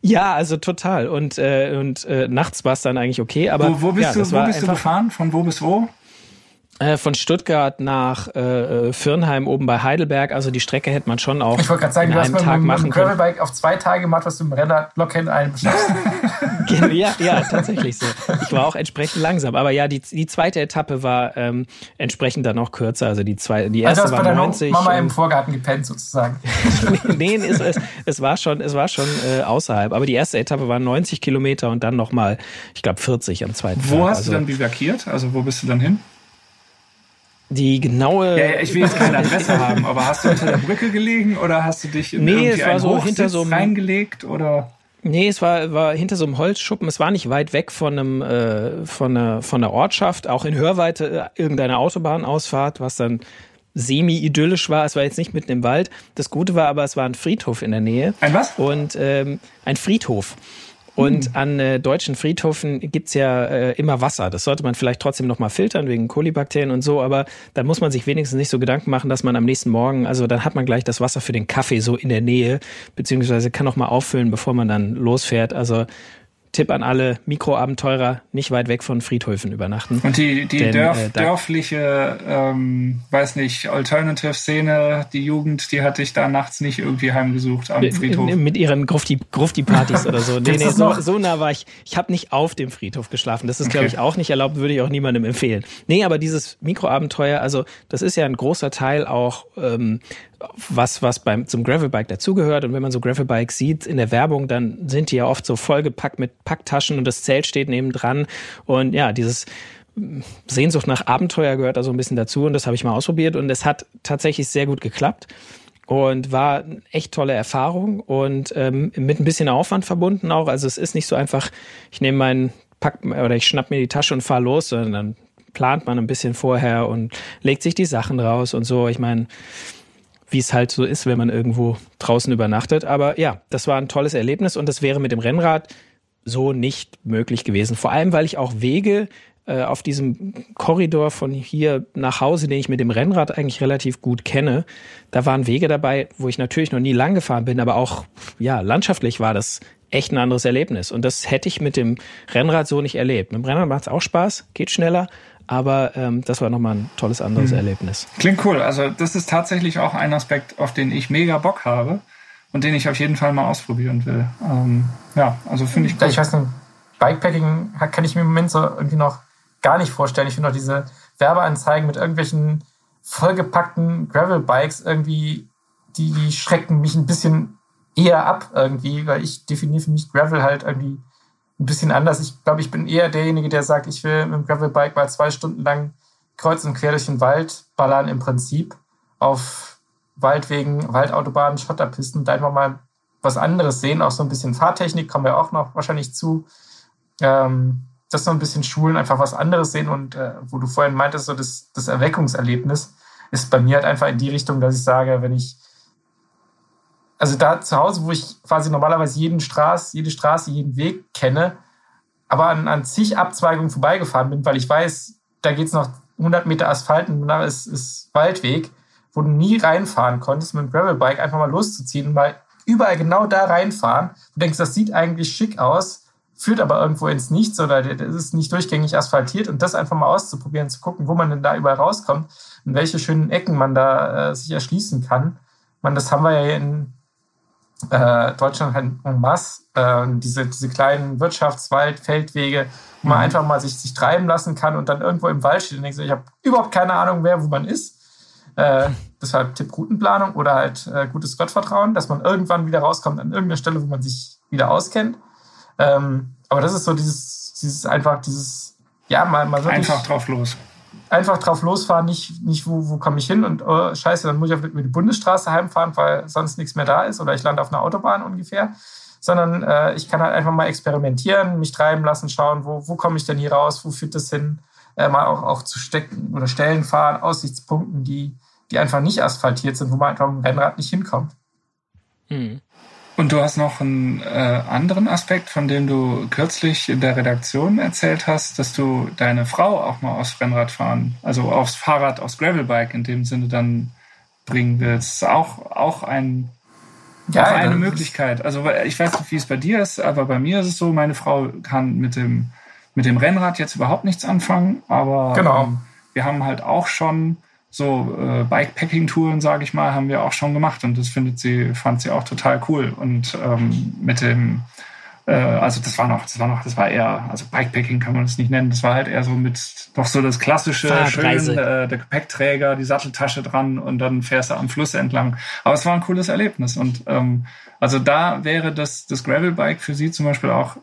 ja, also total. Und, äh, und äh, nachts war es dann eigentlich okay. Aber wo, wo bist, ja, du, wo bist du gefahren? Von wo bis wo? Äh, von Stuttgart nach äh, äh, Firnheim oben bei Heidelberg. Also die Strecke hätte man schon auch. Ich wollte gerade sagen, du hast mit, Tag mit, dem Gravelbike auf zwei Tage gemacht, was du im Renner locker in einem *laughs* ja, ja, tatsächlich so. Ich war auch entsprechend langsam. Aber ja, die, die zweite Etappe war ähm, entsprechend dann auch kürzer. Also die, zwei, die erste also war bei 90. Mama im Vorgarten gepennt sozusagen. *laughs* nee, es, es, es war schon, es war schon äh, außerhalb. Aber die erste Etappe war 90 Kilometer und dann nochmal, ich glaube, 40 am zweiten Wo Tag. hast also, du dann bivakiert? Also wo bist du dann hin? Die genaue. Ja, ich will jetzt keine *laughs* Adresse haben, aber hast du unter der Brücke gelegen oder hast du dich in nee, es war so hinter so einem, reingelegt oder? Nee, es war, war hinter so einem Holzschuppen. Es war nicht weit weg von einem äh, von einer von der Ortschaft, auch in Hörweite äh, irgendeiner Autobahnausfahrt, was dann semi-idyllisch war. Es war jetzt nicht mitten im Wald. Das Gute war aber, es war ein Friedhof in der Nähe. Ein was? Und ähm, ein Friedhof. Und mhm. an äh, deutschen Friedhöfen gibt's ja äh, immer Wasser. Das sollte man vielleicht trotzdem nochmal filtern wegen Kolibakterien und so, aber dann muss man sich wenigstens nicht so Gedanken machen, dass man am nächsten Morgen, also dann hat man gleich das Wasser für den Kaffee so in der Nähe, beziehungsweise kann auch mal auffüllen, bevor man dann losfährt. Also Tipp an alle Mikroabenteurer, nicht weit weg von Friedhöfen übernachten. Und die, die Denn, Dörf, äh, dörfliche, ähm, weiß nicht, Alternative-Szene, die Jugend, die hatte ich da nachts nicht irgendwie heimgesucht am Friedhof. Mit ihren Grufti-Partys oder so. *laughs* Nee, nee, so, so nah war ich. Ich habe nicht auf dem Friedhof geschlafen. Das ist, okay. glaube ich, auch nicht erlaubt, würde ich auch niemandem empfehlen. Nee, aber dieses Mikroabenteuer, also das ist ja ein großer Teil auch ähm, was, was beim, zum Gravelbike dazugehört. Und wenn man so Gravelbikes sieht in der Werbung, dann sind die ja oft so vollgepackt mit Packtaschen und das Zelt steht neben dran. Und ja, dieses Sehnsucht nach Abenteuer gehört da so ein bisschen dazu. Und das habe ich mal ausprobiert und es hat tatsächlich sehr gut geklappt. Und war eine echt tolle Erfahrung und ähm, mit ein bisschen Aufwand verbunden auch. Also es ist nicht so einfach, ich nehme meinen Pack oder ich schnapp mir die Tasche und fahre los, sondern dann plant man ein bisschen vorher und legt sich die Sachen raus und so. Ich meine, wie es halt so ist, wenn man irgendwo draußen übernachtet. Aber ja, das war ein tolles Erlebnis und das wäre mit dem Rennrad so nicht möglich gewesen. Vor allem, weil ich auch Wege äh, auf diesem Korridor von hier nach Hause, den ich mit dem Rennrad eigentlich relativ gut kenne, da waren Wege dabei, wo ich natürlich noch nie lang gefahren bin, aber auch ja landschaftlich war das echt ein anderes Erlebnis. Und das hätte ich mit dem Rennrad so nicht erlebt. Mit dem Rennrad macht es auch Spaß, geht schneller, aber ähm, das war nochmal ein tolles anderes mhm. Erlebnis. Klingt cool. Also das ist tatsächlich auch ein Aspekt, auf den ich mega Bock habe und den ich auf jeden Fall mal ausprobieren will. Ähm, ja, also finde ich cool. Ich weiß nicht, Bikepacking kann ich mir im Moment so irgendwie noch gar nicht vorstellen. Ich finde auch diese Werbeanzeigen mit irgendwelchen vollgepackten Gravel-Bikes irgendwie, die, die schrecken mich ein bisschen eher ab irgendwie, weil ich definiere für mich Gravel halt irgendwie ein bisschen anders. Ich glaube, ich bin eher derjenige, der sagt, ich will mit dem Gravelbike mal zwei Stunden lang kreuz und quer durch den Wald ballern im Prinzip auf Waldwegen, Waldautobahnen, Schotterpisten und einfach mal was anderes sehen. Auch so ein bisschen Fahrtechnik kommen wir auch noch wahrscheinlich zu. Ähm, das so ein bisschen schulen, einfach was anderes sehen und äh, wo du vorhin meintest, so das, das Erweckungserlebnis ist bei mir halt einfach in die Richtung, dass ich sage, wenn ich also da zu Hause, wo ich quasi normalerweise jeden Straße, jede Straße, jeden Weg kenne, aber an, an zig Abzweigungen vorbeigefahren bin, weil ich weiß, da geht es noch 100 Meter Asphalt und danach ist, ist Waldweg, wo du nie reinfahren konntest, mit dem Gravelbike einfach mal loszuziehen und mal überall genau da reinfahren. Du denkst, das sieht eigentlich schick aus, führt aber irgendwo ins Nichts oder das ist nicht durchgängig asphaltiert und das einfach mal auszuprobieren, zu gucken, wo man denn da überall rauskommt und welche schönen Ecken man da äh, sich erschließen kann. Man, das haben wir ja in, äh, Deutschland hat en masse äh, diese, diese kleinen Wirtschaftswald, Feldwege, wo man mhm. einfach mal sich, sich treiben lassen kann und dann irgendwo im Wald steht und denkt, ich habe überhaupt keine Ahnung mehr, wo man ist. Äh, *laughs* deshalb Tipp Routenplanung oder halt äh, gutes Gottvertrauen, dass man irgendwann wieder rauskommt an irgendeiner Stelle, wo man sich wieder auskennt. Ähm, aber das ist so dieses, dieses einfach, dieses, ja, mal, mal wirklich. Einfach drauf los einfach drauf losfahren, nicht, nicht wo, wo komme ich hin und oh, scheiße, dann muss ich auf die Bundesstraße heimfahren, weil sonst nichts mehr da ist oder ich lande auf einer Autobahn ungefähr. Sondern äh, ich kann halt einfach mal experimentieren, mich treiben lassen, schauen, wo, wo komme ich denn hier raus, wo führt das hin, äh, mal auch, auch zu Stecken oder Stellen fahren, Aussichtspunkten, die, die einfach nicht asphaltiert sind, wo man einfach mit dem Rennrad nicht hinkommt. Hm. Und du hast noch einen äh, anderen Aspekt, von dem du kürzlich in der Redaktion erzählt hast, dass du deine Frau auch mal aufs Rennradfahren, also aufs Fahrrad, aufs Gravelbike in dem Sinne dann bringen willst. Auch, auch ein ja, auch eine Möglichkeit. Also ich weiß nicht, wie es bei dir ist, aber bei mir ist es so, meine Frau kann mit dem, mit dem Rennrad jetzt überhaupt nichts anfangen, aber genau. ähm, wir haben halt auch schon so äh, Bikepacking-Touren, sage ich mal, haben wir auch schon gemacht und das findet sie, fand sie auch total cool. Und ähm, mit dem, äh, also das war noch, das war noch, das war eher, also Bikepacking kann man es nicht nennen, das war halt eher so mit doch so das klassische, schön, äh, der Gepäckträger, die Satteltasche dran und dann fährst du am Fluss entlang. Aber es war ein cooles Erlebnis und ähm, also da wäre das, das Gravelbike für sie zum Beispiel auch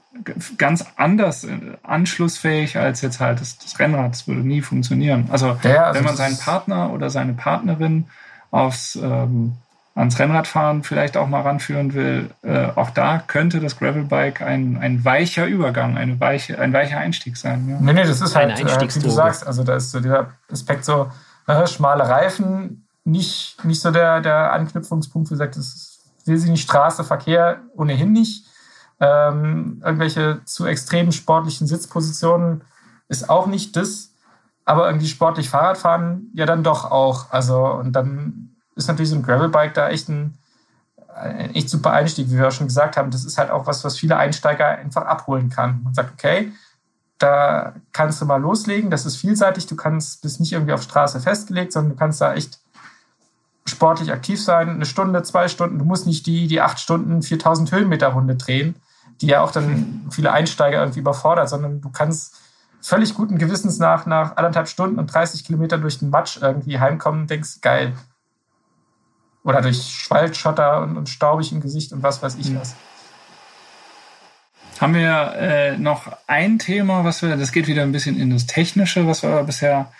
ganz anders äh, anschlussfähig als jetzt halt das, das Rennrad. Das würde nie funktionieren. Also, ja, also wenn man seinen Partner oder seine Partnerin aufs ähm, ans Rennradfahren vielleicht auch mal ranführen will, äh, auch da könnte das Gravelbike ein, ein weicher Übergang, eine weiche, ein weicher Einstieg sein. Ja. Nee, nee, das ist halt, äh, wie du sagst, also da ist so dieser Aspekt so, äh, schmale Reifen, nicht, nicht so der, der Anknüpfungspunkt, wie gesagt, das will sie nicht Straße, Verkehr ohnehin nicht. Ähm, irgendwelche zu extremen sportlichen Sitzpositionen ist auch nicht das. Aber irgendwie sportlich Fahrradfahren ja dann doch auch. Also, und dann ist natürlich so ein Gravelbike da echt ein, ein echt super Einstieg, wie wir auch schon gesagt haben. Das ist halt auch was, was viele Einsteiger einfach abholen kann. Man sagt, okay, da kannst du mal loslegen, das ist vielseitig, du kannst, bist nicht irgendwie auf Straße festgelegt, sondern du kannst da echt sportlich aktiv sein, eine Stunde, zwei Stunden. Du musst nicht die, die acht Stunden 4000 Höhenmeter Runde drehen, die ja auch dann viele Einsteiger irgendwie überfordert, sondern du kannst völlig guten Gewissens nach, nach anderthalb Stunden und 30 Kilometer durch den Matsch irgendwie heimkommen und denkst, geil. Oder durch Schwaldschotter und, und staubig im Gesicht und was weiß ich was. Haben wir äh, noch ein Thema, was wir, das geht wieder ein bisschen in das Technische, was wir bisher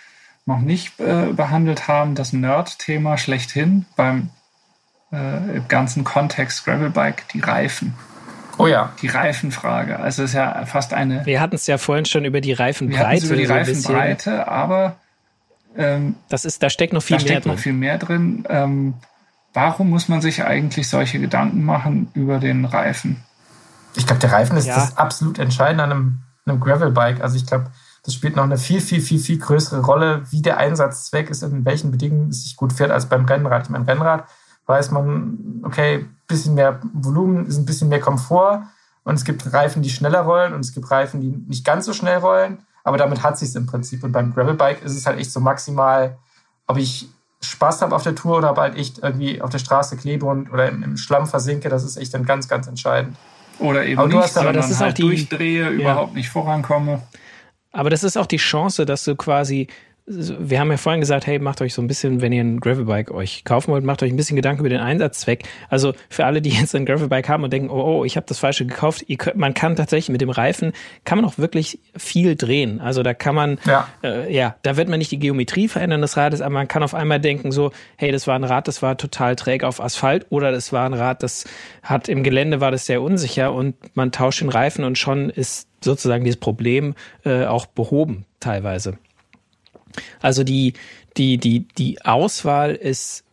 noch nicht äh, behandelt haben, das Nerd-Thema schlechthin beim äh, ganzen Kontext Gravelbike, die Reifen. Oh ja. Die Reifenfrage. Also es ist ja fast eine. Wir hatten es ja vorhin schon über die Reifenbreite. über die so Reifenbreite, aber ähm, das ist, da steckt noch viel da mehr steckt drin. noch viel mehr drin. Ähm, warum muss man sich eigentlich solche Gedanken machen über den Reifen? Ich glaube, der Reifen ist ja. das absolut Entscheidende an einem, einem Gravelbike. Also ich glaube, das spielt noch eine viel, viel, viel, viel größere Rolle, wie der Einsatzzweck ist, in welchen Bedingungen es sich gut fährt, als beim Rennrad. Ich meine, Rennrad weiß man, okay, bisschen mehr Volumen ist ein bisschen mehr Komfort und es gibt Reifen, die schneller rollen und es gibt Reifen, die nicht ganz so schnell rollen, aber damit hat sich im Prinzip. Und beim Gravelbike ist es halt echt so maximal, ob ich Spaß habe auf der Tour oder bald echt irgendwie auf der Straße klebe und oder im, im Schlamm versinke, das ist echt dann ganz, ganz entscheidend. Oder eben aber nicht, hast, aber das ist halt auch die, durchdrehe, ja. überhaupt nicht vorankomme. Aber das ist auch die Chance, dass du quasi wir haben ja vorhin gesagt, hey, macht euch so ein bisschen, wenn ihr ein Gravelbike euch kaufen wollt, macht euch ein bisschen Gedanken über den Einsatzzweck. Also für alle, die *laughs* jetzt ein Gravelbike haben und denken, oh, oh, ich habe das falsche gekauft, könnt, man kann tatsächlich mit dem Reifen, kann man auch wirklich viel drehen. Also da kann man, ja. Äh, ja, da wird man nicht die Geometrie verändern des Rades, aber man kann auf einmal denken so, hey, das war ein Rad, das war total träge auf Asphalt oder das war ein Rad, das hat im Gelände war das sehr unsicher und man tauscht den Reifen und schon ist sozusagen dieses Problem äh, auch behoben teilweise. Also die, die, die, die Auswahl ist,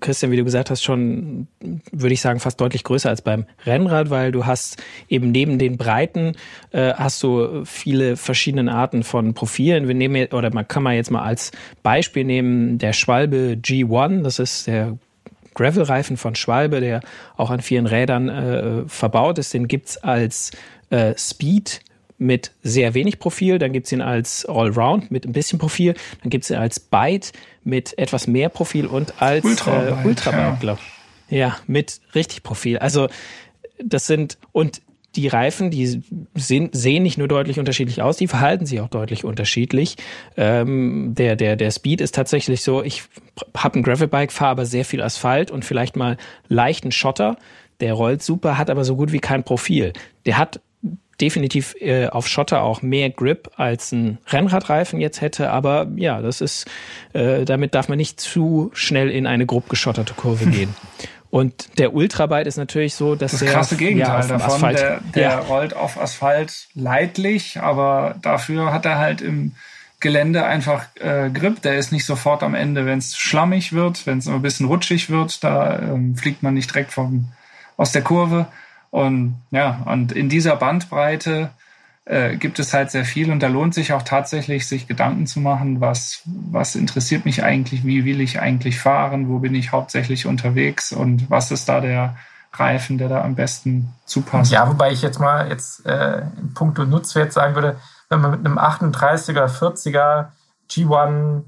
Christian, wie du gesagt hast, schon, würde ich sagen, fast deutlich größer als beim Rennrad, weil du hast eben neben den Breiten äh, hast du viele verschiedene Arten von Profilen. Wir nehmen, oder man kann man jetzt mal als Beispiel nehmen, der Schwalbe G1, das ist der Gravel-Reifen von Schwalbe, der auch an vielen Rädern äh, verbaut ist. Den gibt's als äh, Speed mit sehr wenig Profil, dann gibt's ihn als Allround mit ein bisschen Profil, dann gibt's ihn als Byte mit etwas mehr Profil und als Ultra, äh, Ultra ja. glaube Ja, mit richtig Profil. Also das sind und die Reifen, die sehen, sehen nicht nur deutlich unterschiedlich aus, die verhalten sich auch deutlich unterschiedlich. Ähm, der, der, der Speed ist tatsächlich so, ich habe ein Gravelbike, fahre aber sehr viel Asphalt und vielleicht mal leichten Schotter. Der rollt super, hat aber so gut wie kein Profil. Der hat definitiv äh, auf Schotter auch mehr Grip als ein Rennradreifen jetzt hätte, aber ja, das ist, äh, damit darf man nicht zu schnell in eine grob geschotterte Kurve *laughs* gehen. Und der Ultrabite ist natürlich so, dass das der krasse Gegenteil ja, davon. Asphalt, der, der ja. rollt auf Asphalt leidlich, aber dafür hat er halt im Gelände einfach äh, Grip. Der ist nicht sofort am Ende, wenn es schlammig wird, wenn es ein bisschen rutschig wird, da ähm, fliegt man nicht direkt vom, aus der Kurve. Und ja, und in dieser Bandbreite äh, gibt es halt sehr viel und da lohnt sich auch tatsächlich, sich Gedanken zu machen, was, was interessiert mich eigentlich, wie will ich eigentlich fahren, wo bin ich hauptsächlich unterwegs und was ist da der Reifen, der da am besten zupasst. Ja, wobei ich jetzt mal jetzt äh, in puncto Nutzwert sagen würde, wenn man mit einem 38er, 40er G1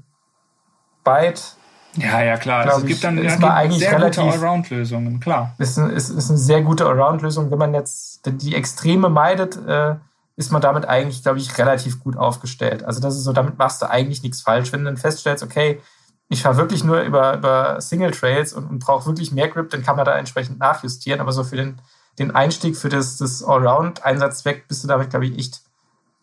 Byte ja, ja, klar. Also es gibt dann ist ja, eigentlich sehr relativ, gute Allround-Lösungen, klar. Ist, ist, ist eine sehr gute Allround-Lösung. Wenn man jetzt die Extreme meidet, äh, ist man damit eigentlich, glaube ich, relativ gut aufgestellt. Also das ist so, damit machst du eigentlich nichts falsch. Wenn du dann feststellst, okay, ich fahre wirklich nur über, über Single Trails und, und brauche wirklich mehr Grip, dann kann man da entsprechend nachjustieren. Aber so für den, den Einstieg für das, das Allround-Einsatzzweck bist du damit, glaube ich, echt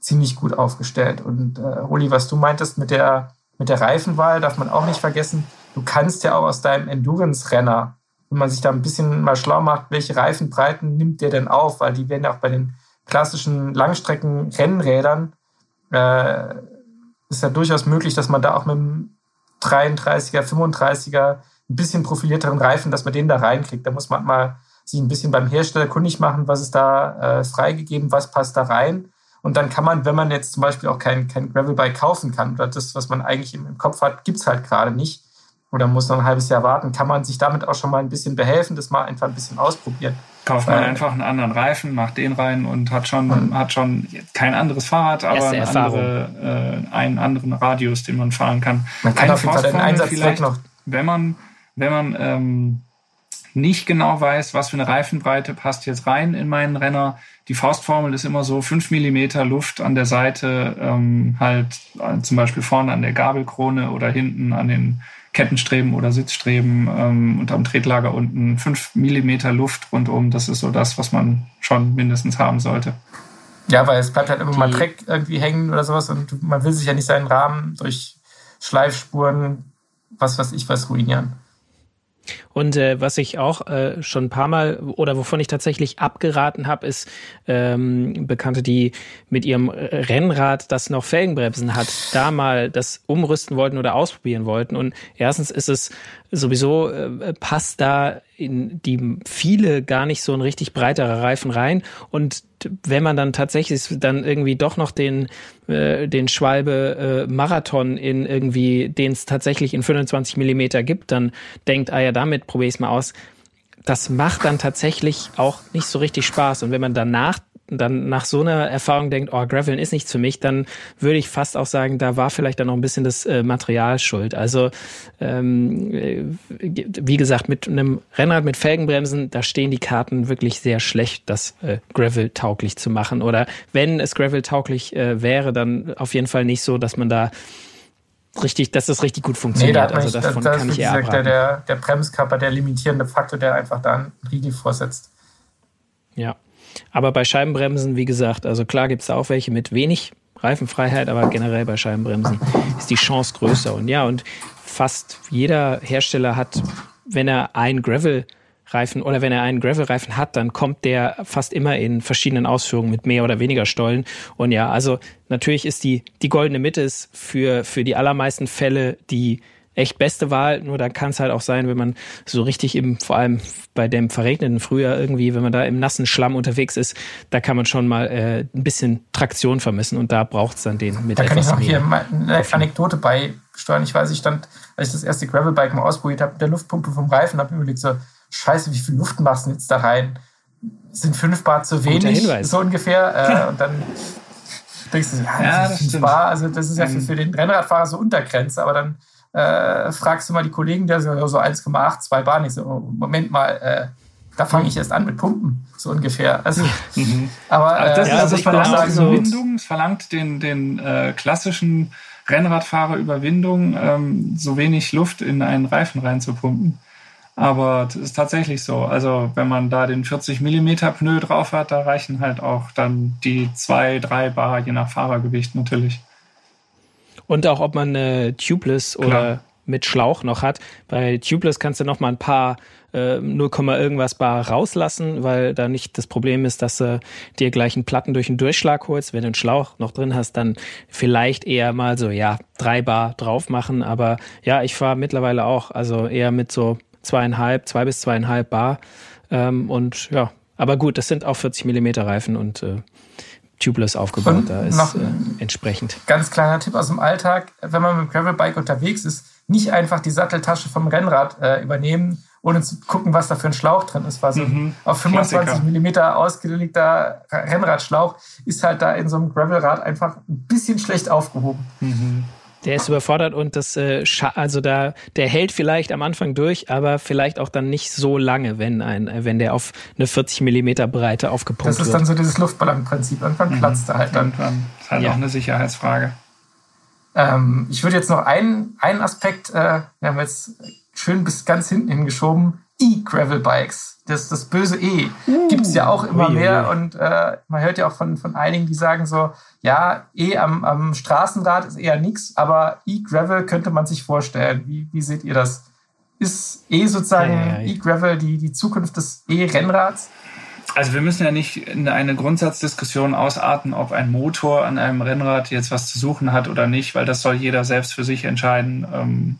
ziemlich gut aufgestellt. Und äh, Uli, was du meintest mit der mit der Reifenwahl darf man auch nicht vergessen, du kannst ja auch aus deinem Endurance-Renner, wenn man sich da ein bisschen mal schlau macht, welche Reifenbreiten nimmt der denn auf, weil die werden ja auch bei den klassischen Langstrecken-Rennrädern äh, ist ja durchaus möglich, dass man da auch mit einem 33er, 35er ein bisschen profilierteren Reifen, dass man den da reinkriegt. Da muss man mal sich ein bisschen beim Hersteller kundig machen, was ist da äh, freigegeben, was passt da rein. Und dann kann man, wenn man jetzt zum Beispiel auch kein, kein Gravelbike kaufen kann oder das, was man eigentlich im, Kopf hat, gibt's halt gerade nicht oder muss noch ein halbes Jahr warten, kann man sich damit auch schon mal ein bisschen behelfen, das mal einfach ein bisschen ausprobieren. Kauft man einfach einen anderen Reifen, macht den rein und hat schon, mhm. hat schon kein anderes Fahrrad, aber eine andere, äh, einen anderen Radius, den man fahren kann. Man kann auf jeden Fall den Einsatz vielleicht noch. Wenn man, wenn man ähm, nicht genau weiß, was für eine Reifenbreite passt jetzt rein in meinen Renner, die Faustformel ist immer so fünf Millimeter Luft an der Seite, ähm, halt äh, zum Beispiel vorne an der Gabelkrone oder hinten an den Kettenstreben oder Sitzstreben ähm, und am Tretlager unten fünf Millimeter Luft rundum. Das ist so das, was man schon mindestens haben sollte. Ja, weil es bleibt halt immer mal Dreck irgendwie hängen oder sowas und man will sich ja nicht seinen Rahmen durch Schleifspuren, was weiß ich was, ruinieren. Und äh, was ich auch äh, schon ein paar Mal oder wovon ich tatsächlich abgeraten habe, ist ähm, Bekannte, die mit ihrem Rennrad, das noch Felgenbremsen hat, da mal das umrüsten wollten oder ausprobieren wollten. Und erstens ist es sowieso, äh, passt da in die viele gar nicht so ein richtig breiterer Reifen rein. Und wenn man dann tatsächlich dann irgendwie doch noch den, äh, den Schwalbe äh, Marathon in irgendwie, den es tatsächlich in 25 Millimeter gibt, dann denkt, ah ja, damit probiere ich es mal aus. Das macht dann tatsächlich auch nicht so richtig Spaß. Und wenn man danach dann nach so einer Erfahrung denkt, oh, Graveln ist nichts für mich, dann würde ich fast auch sagen, da war vielleicht dann noch ein bisschen das äh, Material schuld. Also ähm, äh, wie gesagt, mit einem Rennrad mit Felgenbremsen, da stehen die Karten wirklich sehr schlecht, das äh, Gravel tauglich zu machen. Oder wenn es Gravel tauglich äh, wäre, dann auf jeden Fall nicht so, dass man da richtig, dass das richtig gut funktioniert. Nee, da also davon das, das kann ich eher gesagt, der, der Bremskörper, der limitierende Faktor, der einfach da einen Riegel vorsetzt. Ja. Aber bei Scheibenbremsen, wie gesagt, also klar gibt es auch welche mit wenig Reifenfreiheit, aber generell bei Scheibenbremsen ist die Chance größer. Und ja, und fast jeder Hersteller hat, wenn er einen Gravel Reifen oder wenn er einen Gravel-Reifen hat, dann kommt der fast immer in verschiedenen Ausführungen mit mehr oder weniger Stollen. Und ja, also natürlich ist die, die goldene Mitte ist für, für die allermeisten Fälle die echt beste Wahl. Nur dann kann es halt auch sein, wenn man so richtig im, vor allem bei dem verregneten Frühjahr irgendwie, wenn man da im nassen Schlamm unterwegs ist, da kann man schon mal äh, ein bisschen Traktion vermissen und da braucht es dann den mit da etwas kann ich noch hier mal eine Anekdote beisteuern. Ich weiß, ich stand, als ich das erste Gravelbike mal ausprobiert habe, mit der Luftpumpe vom Reifen, habe mir überlegt so, scheiße, wie viel Luft machst du jetzt da rein? Sind fünf Bar zu wenig, so ungefähr. Äh, *laughs* und dann denkst du, ja, ja das, das Bar, also das ist ja für, für den Rennradfahrer so Untergrenze, aber dann äh, fragst du mal die Kollegen, der so, so 1,8, 2 Bar, nicht so, oh, Moment mal, äh, da fange ich erst an mit Pumpen, so ungefähr. Also, mhm. Aber äh, das, ja, also das verlangt also Überwindung, es verlangt den, den äh, klassischen Rennradfahrer Überwindung, ähm, so wenig Luft in einen Reifen reinzupumpen. Aber das ist tatsächlich so. Also wenn man da den 40 Millimeter Pneu drauf hat, da reichen halt auch dann die zwei, drei Bar, je nach Fahrergewicht natürlich. Und auch, ob man äh, Tubeless Klar. oder mit Schlauch noch hat. Bei Tubeless kannst du noch mal ein paar äh, 0, irgendwas Bar rauslassen, weil da nicht das Problem ist, dass du dir gleich einen Platten durch den Durchschlag holst. Wenn du einen Schlauch noch drin hast, dann vielleicht eher mal so, ja, drei Bar drauf machen. Aber ja, ich fahre mittlerweile auch, also eher mit so zweieinhalb, zwei bis zweieinhalb Bar. Ähm, und ja, aber gut, das sind auch 40 Millimeter Reifen und äh, tubeless aufgebaut. Und da ist äh, entsprechend. Ganz kleiner Tipp aus dem Alltag, wenn man mit dem Gravelbike unterwegs ist, nicht einfach die Satteltasche vom Rennrad äh, übernehmen, ohne zu gucken, was da für ein Schlauch drin ist. Weil so mhm. auf 25 Millimeter ausgelegter Rennradschlauch ist halt da in so einem Gravelrad einfach ein bisschen schlecht aufgehoben. Mhm. Der ist überfordert und das, äh, also da, der hält vielleicht am Anfang durch, aber vielleicht auch dann nicht so lange, wenn ein, wenn der auf eine 40 Millimeter Breite aufgepumpt wird. Das ist dann so dieses Luftballonprinzip. Irgendwann mhm. platzt er halt dann. Irgendwann. Das ist halt ja. auch eine Sicherheitsfrage. Ähm, ich würde jetzt noch einen, einen Aspekt, äh, wir haben jetzt schön bis ganz hinten hingeschoben, E-Gravel-Bikes das, das böse E uh, gibt es ja auch immer ui, mehr. Ui. Und äh, man hört ja auch von, von einigen, die sagen so, ja, E am, am Straßenrad ist eher nichts, aber E-Gravel könnte man sich vorstellen. Wie, wie seht ihr das? Ist E sozusagen ja, ja, ja. E-Gravel die, die Zukunft des E-Rennrads? Also wir müssen ja nicht in eine Grundsatzdiskussion ausarten, ob ein Motor an einem Rennrad jetzt was zu suchen hat oder nicht, weil das soll jeder selbst für sich entscheiden, ähm,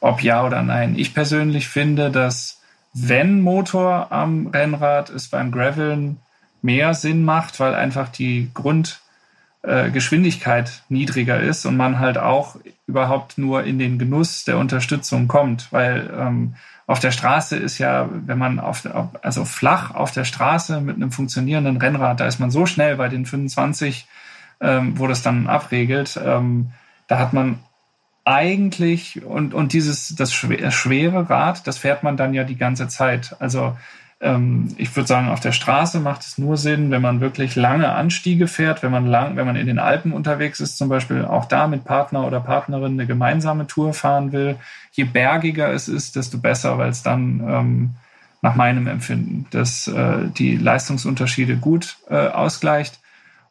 ob ja oder nein. Ich persönlich finde, dass wenn Motor am Rennrad es beim Graveln mehr Sinn macht, weil einfach die Grundgeschwindigkeit äh, niedriger ist und man halt auch überhaupt nur in den Genuss der Unterstützung kommt, weil ähm, auf der Straße ist ja, wenn man auf, also flach auf der Straße mit einem funktionierenden Rennrad, da ist man so schnell bei den 25, ähm, wo das dann abregelt, ähm, da hat man eigentlich und, und dieses, das schwere Rad, das fährt man dann ja die ganze Zeit. Also ähm, ich würde sagen, auf der Straße macht es nur Sinn, wenn man wirklich lange Anstiege fährt, wenn man lang, wenn man in den Alpen unterwegs ist, zum Beispiel auch da mit Partner oder Partnerin eine gemeinsame Tour fahren will. Je bergiger es ist, desto besser, weil es dann ähm, nach meinem Empfinden, dass äh, die Leistungsunterschiede gut äh, ausgleicht.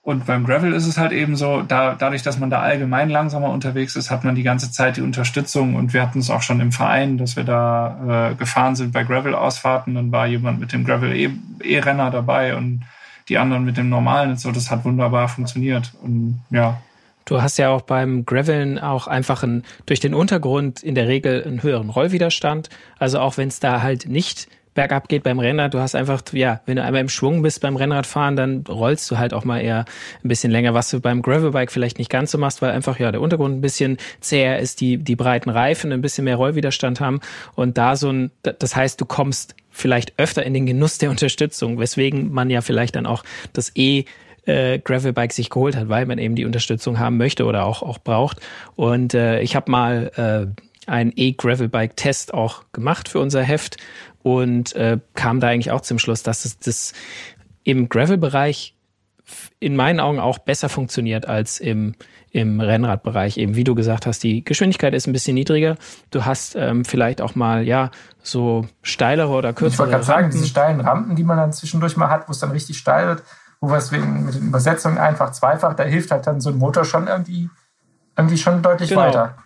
Und beim Gravel ist es halt eben so, da, dadurch, dass man da allgemein langsamer unterwegs ist, hat man die ganze Zeit die Unterstützung. Und wir hatten es auch schon im Verein, dass wir da äh, gefahren sind bei Gravel-Ausfahrten. Dann war jemand mit dem Gravel-E-Renner dabei und die anderen mit dem normalen. Und so, das hat wunderbar funktioniert. Und ja, Du hast ja auch beim Graveln auch einfach ein, durch den Untergrund in der Regel einen höheren Rollwiderstand. Also auch wenn es da halt nicht bergab geht beim Rennrad. Du hast einfach, ja, wenn du einmal im Schwung bist beim Rennradfahren, dann rollst du halt auch mal eher ein bisschen länger, was du beim Gravelbike vielleicht nicht ganz so machst, weil einfach, ja, der Untergrund ein bisschen zäher ist, die, die breiten Reifen ein bisschen mehr Rollwiderstand haben und da so ein, das heißt, du kommst vielleicht öfter in den Genuss der Unterstützung, weswegen man ja vielleicht dann auch das E äh, Gravelbike sich geholt hat, weil man eben die Unterstützung haben möchte oder auch, auch braucht. Und äh, ich habe mal äh, einen E-Gravelbike-Test auch gemacht für unser Heft und äh, kam da eigentlich auch zum Schluss, dass es das im Gravel-Bereich in meinen Augen auch besser funktioniert als im, im Rennradbereich. Eben wie du gesagt hast, die Geschwindigkeit ist ein bisschen niedriger. Du hast ähm, vielleicht auch mal ja so steilere oder kürzere. Ich wollte gerade sagen, diese steilen Rampen, die man dann zwischendurch mal hat, wo es dann richtig steil wird, wo wir es mit den Übersetzungen einfach zweifach, da hilft halt dann so ein Motor schon irgendwie, irgendwie schon deutlich genau. weiter.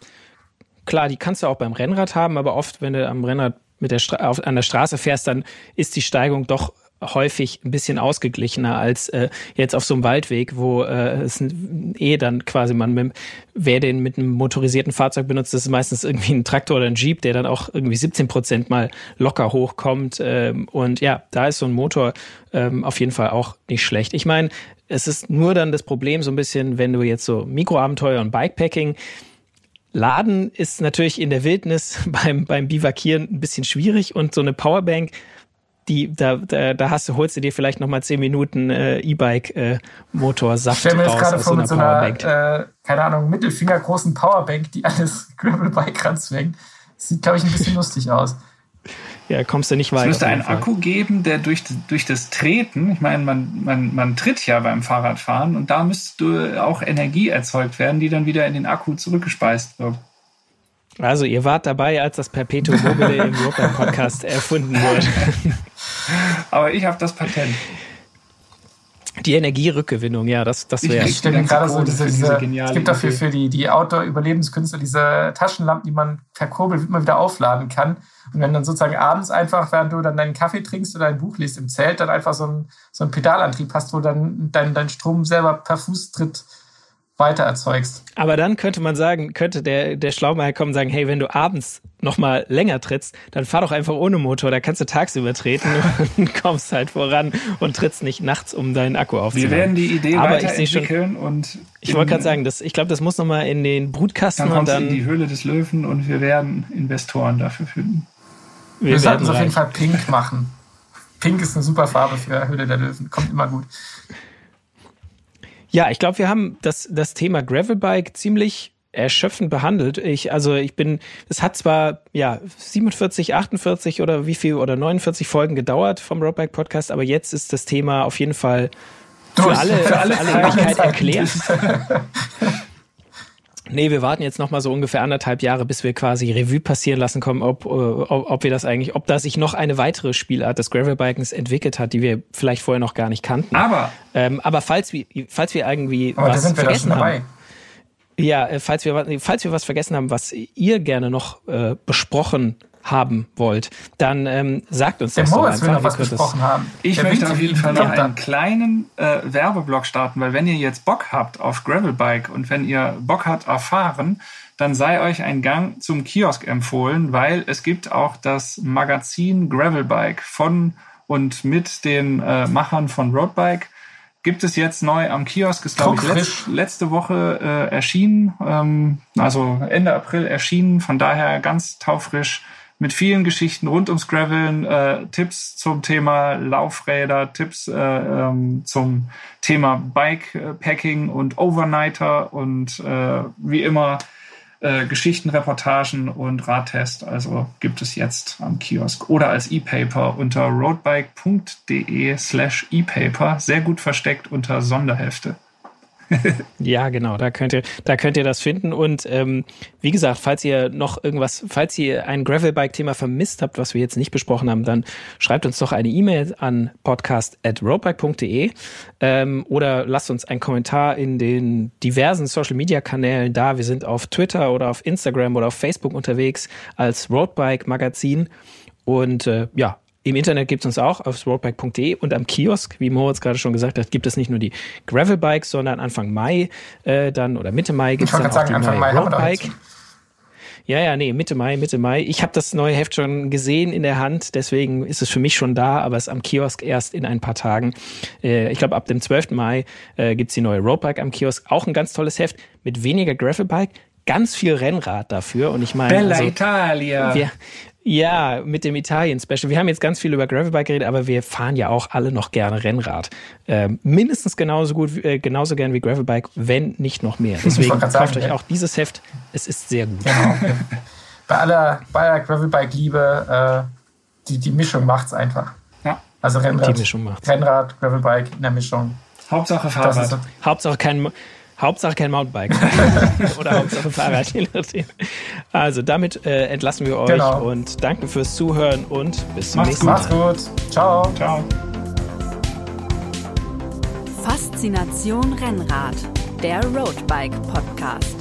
Klar, die kannst du auch beim Rennrad haben, aber oft, wenn du am Rennrad mit der Stra auf, an der Straße fährst, dann ist die Steigung doch häufig ein bisschen ausgeglichener als äh, jetzt auf so einem Waldweg, wo äh, es eh dann quasi man mit, wer den mit einem motorisierten Fahrzeug benutzt, das ist meistens irgendwie ein Traktor oder ein Jeep, der dann auch irgendwie 17 Prozent mal locker hochkommt. Ähm, und ja, da ist so ein Motor ähm, auf jeden Fall auch nicht schlecht. Ich meine, es ist nur dann das Problem so ein bisschen, wenn du jetzt so Mikroabenteuer und Bikepacking Laden ist natürlich in der Wildnis *laughs* beim, beim Bivakieren ein bisschen schwierig und so eine Powerbank, die, da, da, da hast du, holst du dir vielleicht nochmal zehn Minuten äh, E-Bike-Motorsaft äh, Ich stelle mir jetzt gerade vor mit so einer, äh, keine Ahnung, mittelfingergroßen Powerbank, die *laughs* alles Gravelbike ranzwängt. Sieht, glaube ich, ein bisschen *laughs* lustig aus ja, kommst du nicht weiter. Es müsste einen. Akku geben, der durch, durch das Treten, ich meine, man, man, man tritt ja beim Fahrradfahren und da müsste auch Energie erzeugt werden, die dann wieder in den Akku zurückgespeist wird. Also ihr wart dabei, als das Perpetuum mobile im Roper Podcast *laughs* erfunden wurde. Aber ich habe das Patent. Die Energierückgewinnung, ja, das, das wäre. Ich stelle mir gerade so diese, diese, diese es gibt dafür für die, die Outdoor-Überlebenskünstler diese Taschenlampen, die man per Kurbel immer wieder aufladen kann. Und wenn dann sozusagen abends einfach, während du dann deinen Kaffee trinkst oder ein Buch liest im Zelt, dann einfach so ein, so ein Pedalantrieb hast, wo dann dein, dein Strom selber per Fußtritt weiter erzeugst. Aber dann könnte man sagen, könnte der, der Schlaumeier kommen und sagen, hey, wenn du abends noch mal länger trittst, dann fahr doch einfach ohne Motor, da kannst du tagsüber treten *laughs* und kommst halt voran und trittst nicht nachts, um deinen Akku aufzuladen. Wir werden die Idee Aber weiterentwickeln und ich wollte gerade sagen, das, ich glaube, das muss noch mal in den Brutkasten dann und dann in die Höhle des Löwen und wir werden Investoren dafür finden. Wir, wir sollten es auf jeden Fall pink machen. Pink ist eine super Farbe für Höhle der Löwen, kommt immer gut. Ja, ich glaube, wir haben das, das Thema Gravelbike ziemlich erschöpfend behandelt. Ich, also ich bin, es hat zwar ja 47, 48 oder wie viel oder 49 Folgen gedauert vom Roadbike Podcast, aber jetzt ist das Thema auf jeden Fall für alle, für alle, für alle erklärt. *laughs* *laughs* Nee, wir warten jetzt noch mal so ungefähr anderthalb Jahre, bis wir quasi Revue passieren lassen kommen, ob, äh, ob, ob wir das eigentlich, ob da sich noch eine weitere Spielart des Gravelbikens entwickelt hat, die wir vielleicht vorher noch gar nicht kannten. Aber, ähm, aber falls wir, falls wir irgendwie aber was da sind wir vergessen haben, dabei. Ja, äh, falls wir, falls wir was vergessen haben, was ihr gerne noch äh, besprochen haben wollt, dann ähm, sagt uns Der das doch Moritz will einfach. noch was besprochen haben. Ich Der möchte auf jeden Fall noch einen kleinen äh, Werbeblock starten, weil wenn ihr jetzt Bock habt auf Gravelbike und wenn ihr Bock habt auf Fahren, dann sei euch ein Gang zum Kiosk empfohlen, weil es gibt auch das Magazin Gravelbike von und mit den äh, Machern von Roadbike. Gibt es jetzt neu am Kiosk, ist glaube ich letzt, letzte Woche äh, erschienen, ähm, also Ende April erschienen, von daher ganz taufrisch mit vielen Geschichten rund ums Graveln, äh, Tipps zum Thema Laufräder, Tipps äh, ähm, zum Thema Bikepacking und Overnighter und äh, wie immer äh, Geschichten, Reportagen und Radtest. Also gibt es jetzt am Kiosk oder als E-Paper unter roadbike.de slash E-Paper, sehr gut versteckt unter Sonderhefte. Ja, genau, da könnt ihr, da könnt ihr das finden. Und ähm, wie gesagt, falls ihr noch irgendwas, falls ihr ein Gravelbike-Thema vermisst habt, was wir jetzt nicht besprochen haben, dann schreibt uns doch eine E-Mail an podcast.roadbike.de ähm, oder lasst uns einen Kommentar in den diversen Social-Media-Kanälen da. Wir sind auf Twitter oder auf Instagram oder auf Facebook unterwegs als Roadbike-Magazin. Und äh, ja, im Internet gibt es uns auch auf roadbike.de und am Kiosk, wie Moritz gerade schon gesagt hat, gibt es nicht nur die Gravelbikes, sondern Anfang Mai äh, dann oder Mitte Mai gibt es dann auch sagen, die Anfang neue Mai Roadbike. Ja, ja, nee, Mitte Mai, Mitte Mai. Ich habe das neue Heft schon gesehen in der Hand, deswegen ist es für mich schon da, aber es ist am Kiosk erst in ein paar Tagen. Äh, ich glaube, ab dem 12. Mai äh, gibt's die neue Roadbike am Kiosk. Auch ein ganz tolles Heft mit weniger Gravelbike, ganz viel Rennrad dafür. Und ich meine, Bella also, Italia! wir, ja, mit dem Italien-Special. Wir haben jetzt ganz viel über Gravelbike geredet, aber wir fahren ja auch alle noch gerne Rennrad. Ähm, mindestens genauso gut, wie- äh, genauso gern wie Gravelbike, wenn nicht noch mehr. Deswegen kauft sagen, euch ja. auch dieses Heft. Es ist sehr gut. Genau. bei aller, bei aller Gravelbike-Liebe, äh, die, die Mischung macht's einfach. Ja. Also Rennrad, Die Mischung macht's. Rennrad, Gravelbike in der Mischung. Hauptsache Fahrrad. Hauptsache kein, Hauptsache kein Mountainbike. *laughs* Oder Hauptsache Fahrrad, je nachdem. Also damit äh, entlassen wir euch Genau. und danken fürs Zuhören und bis zum Macht's nächsten gut. Mal. macht's gut. Ciao. Ciao. Faszination Rennrad, der Roadbike Podcast.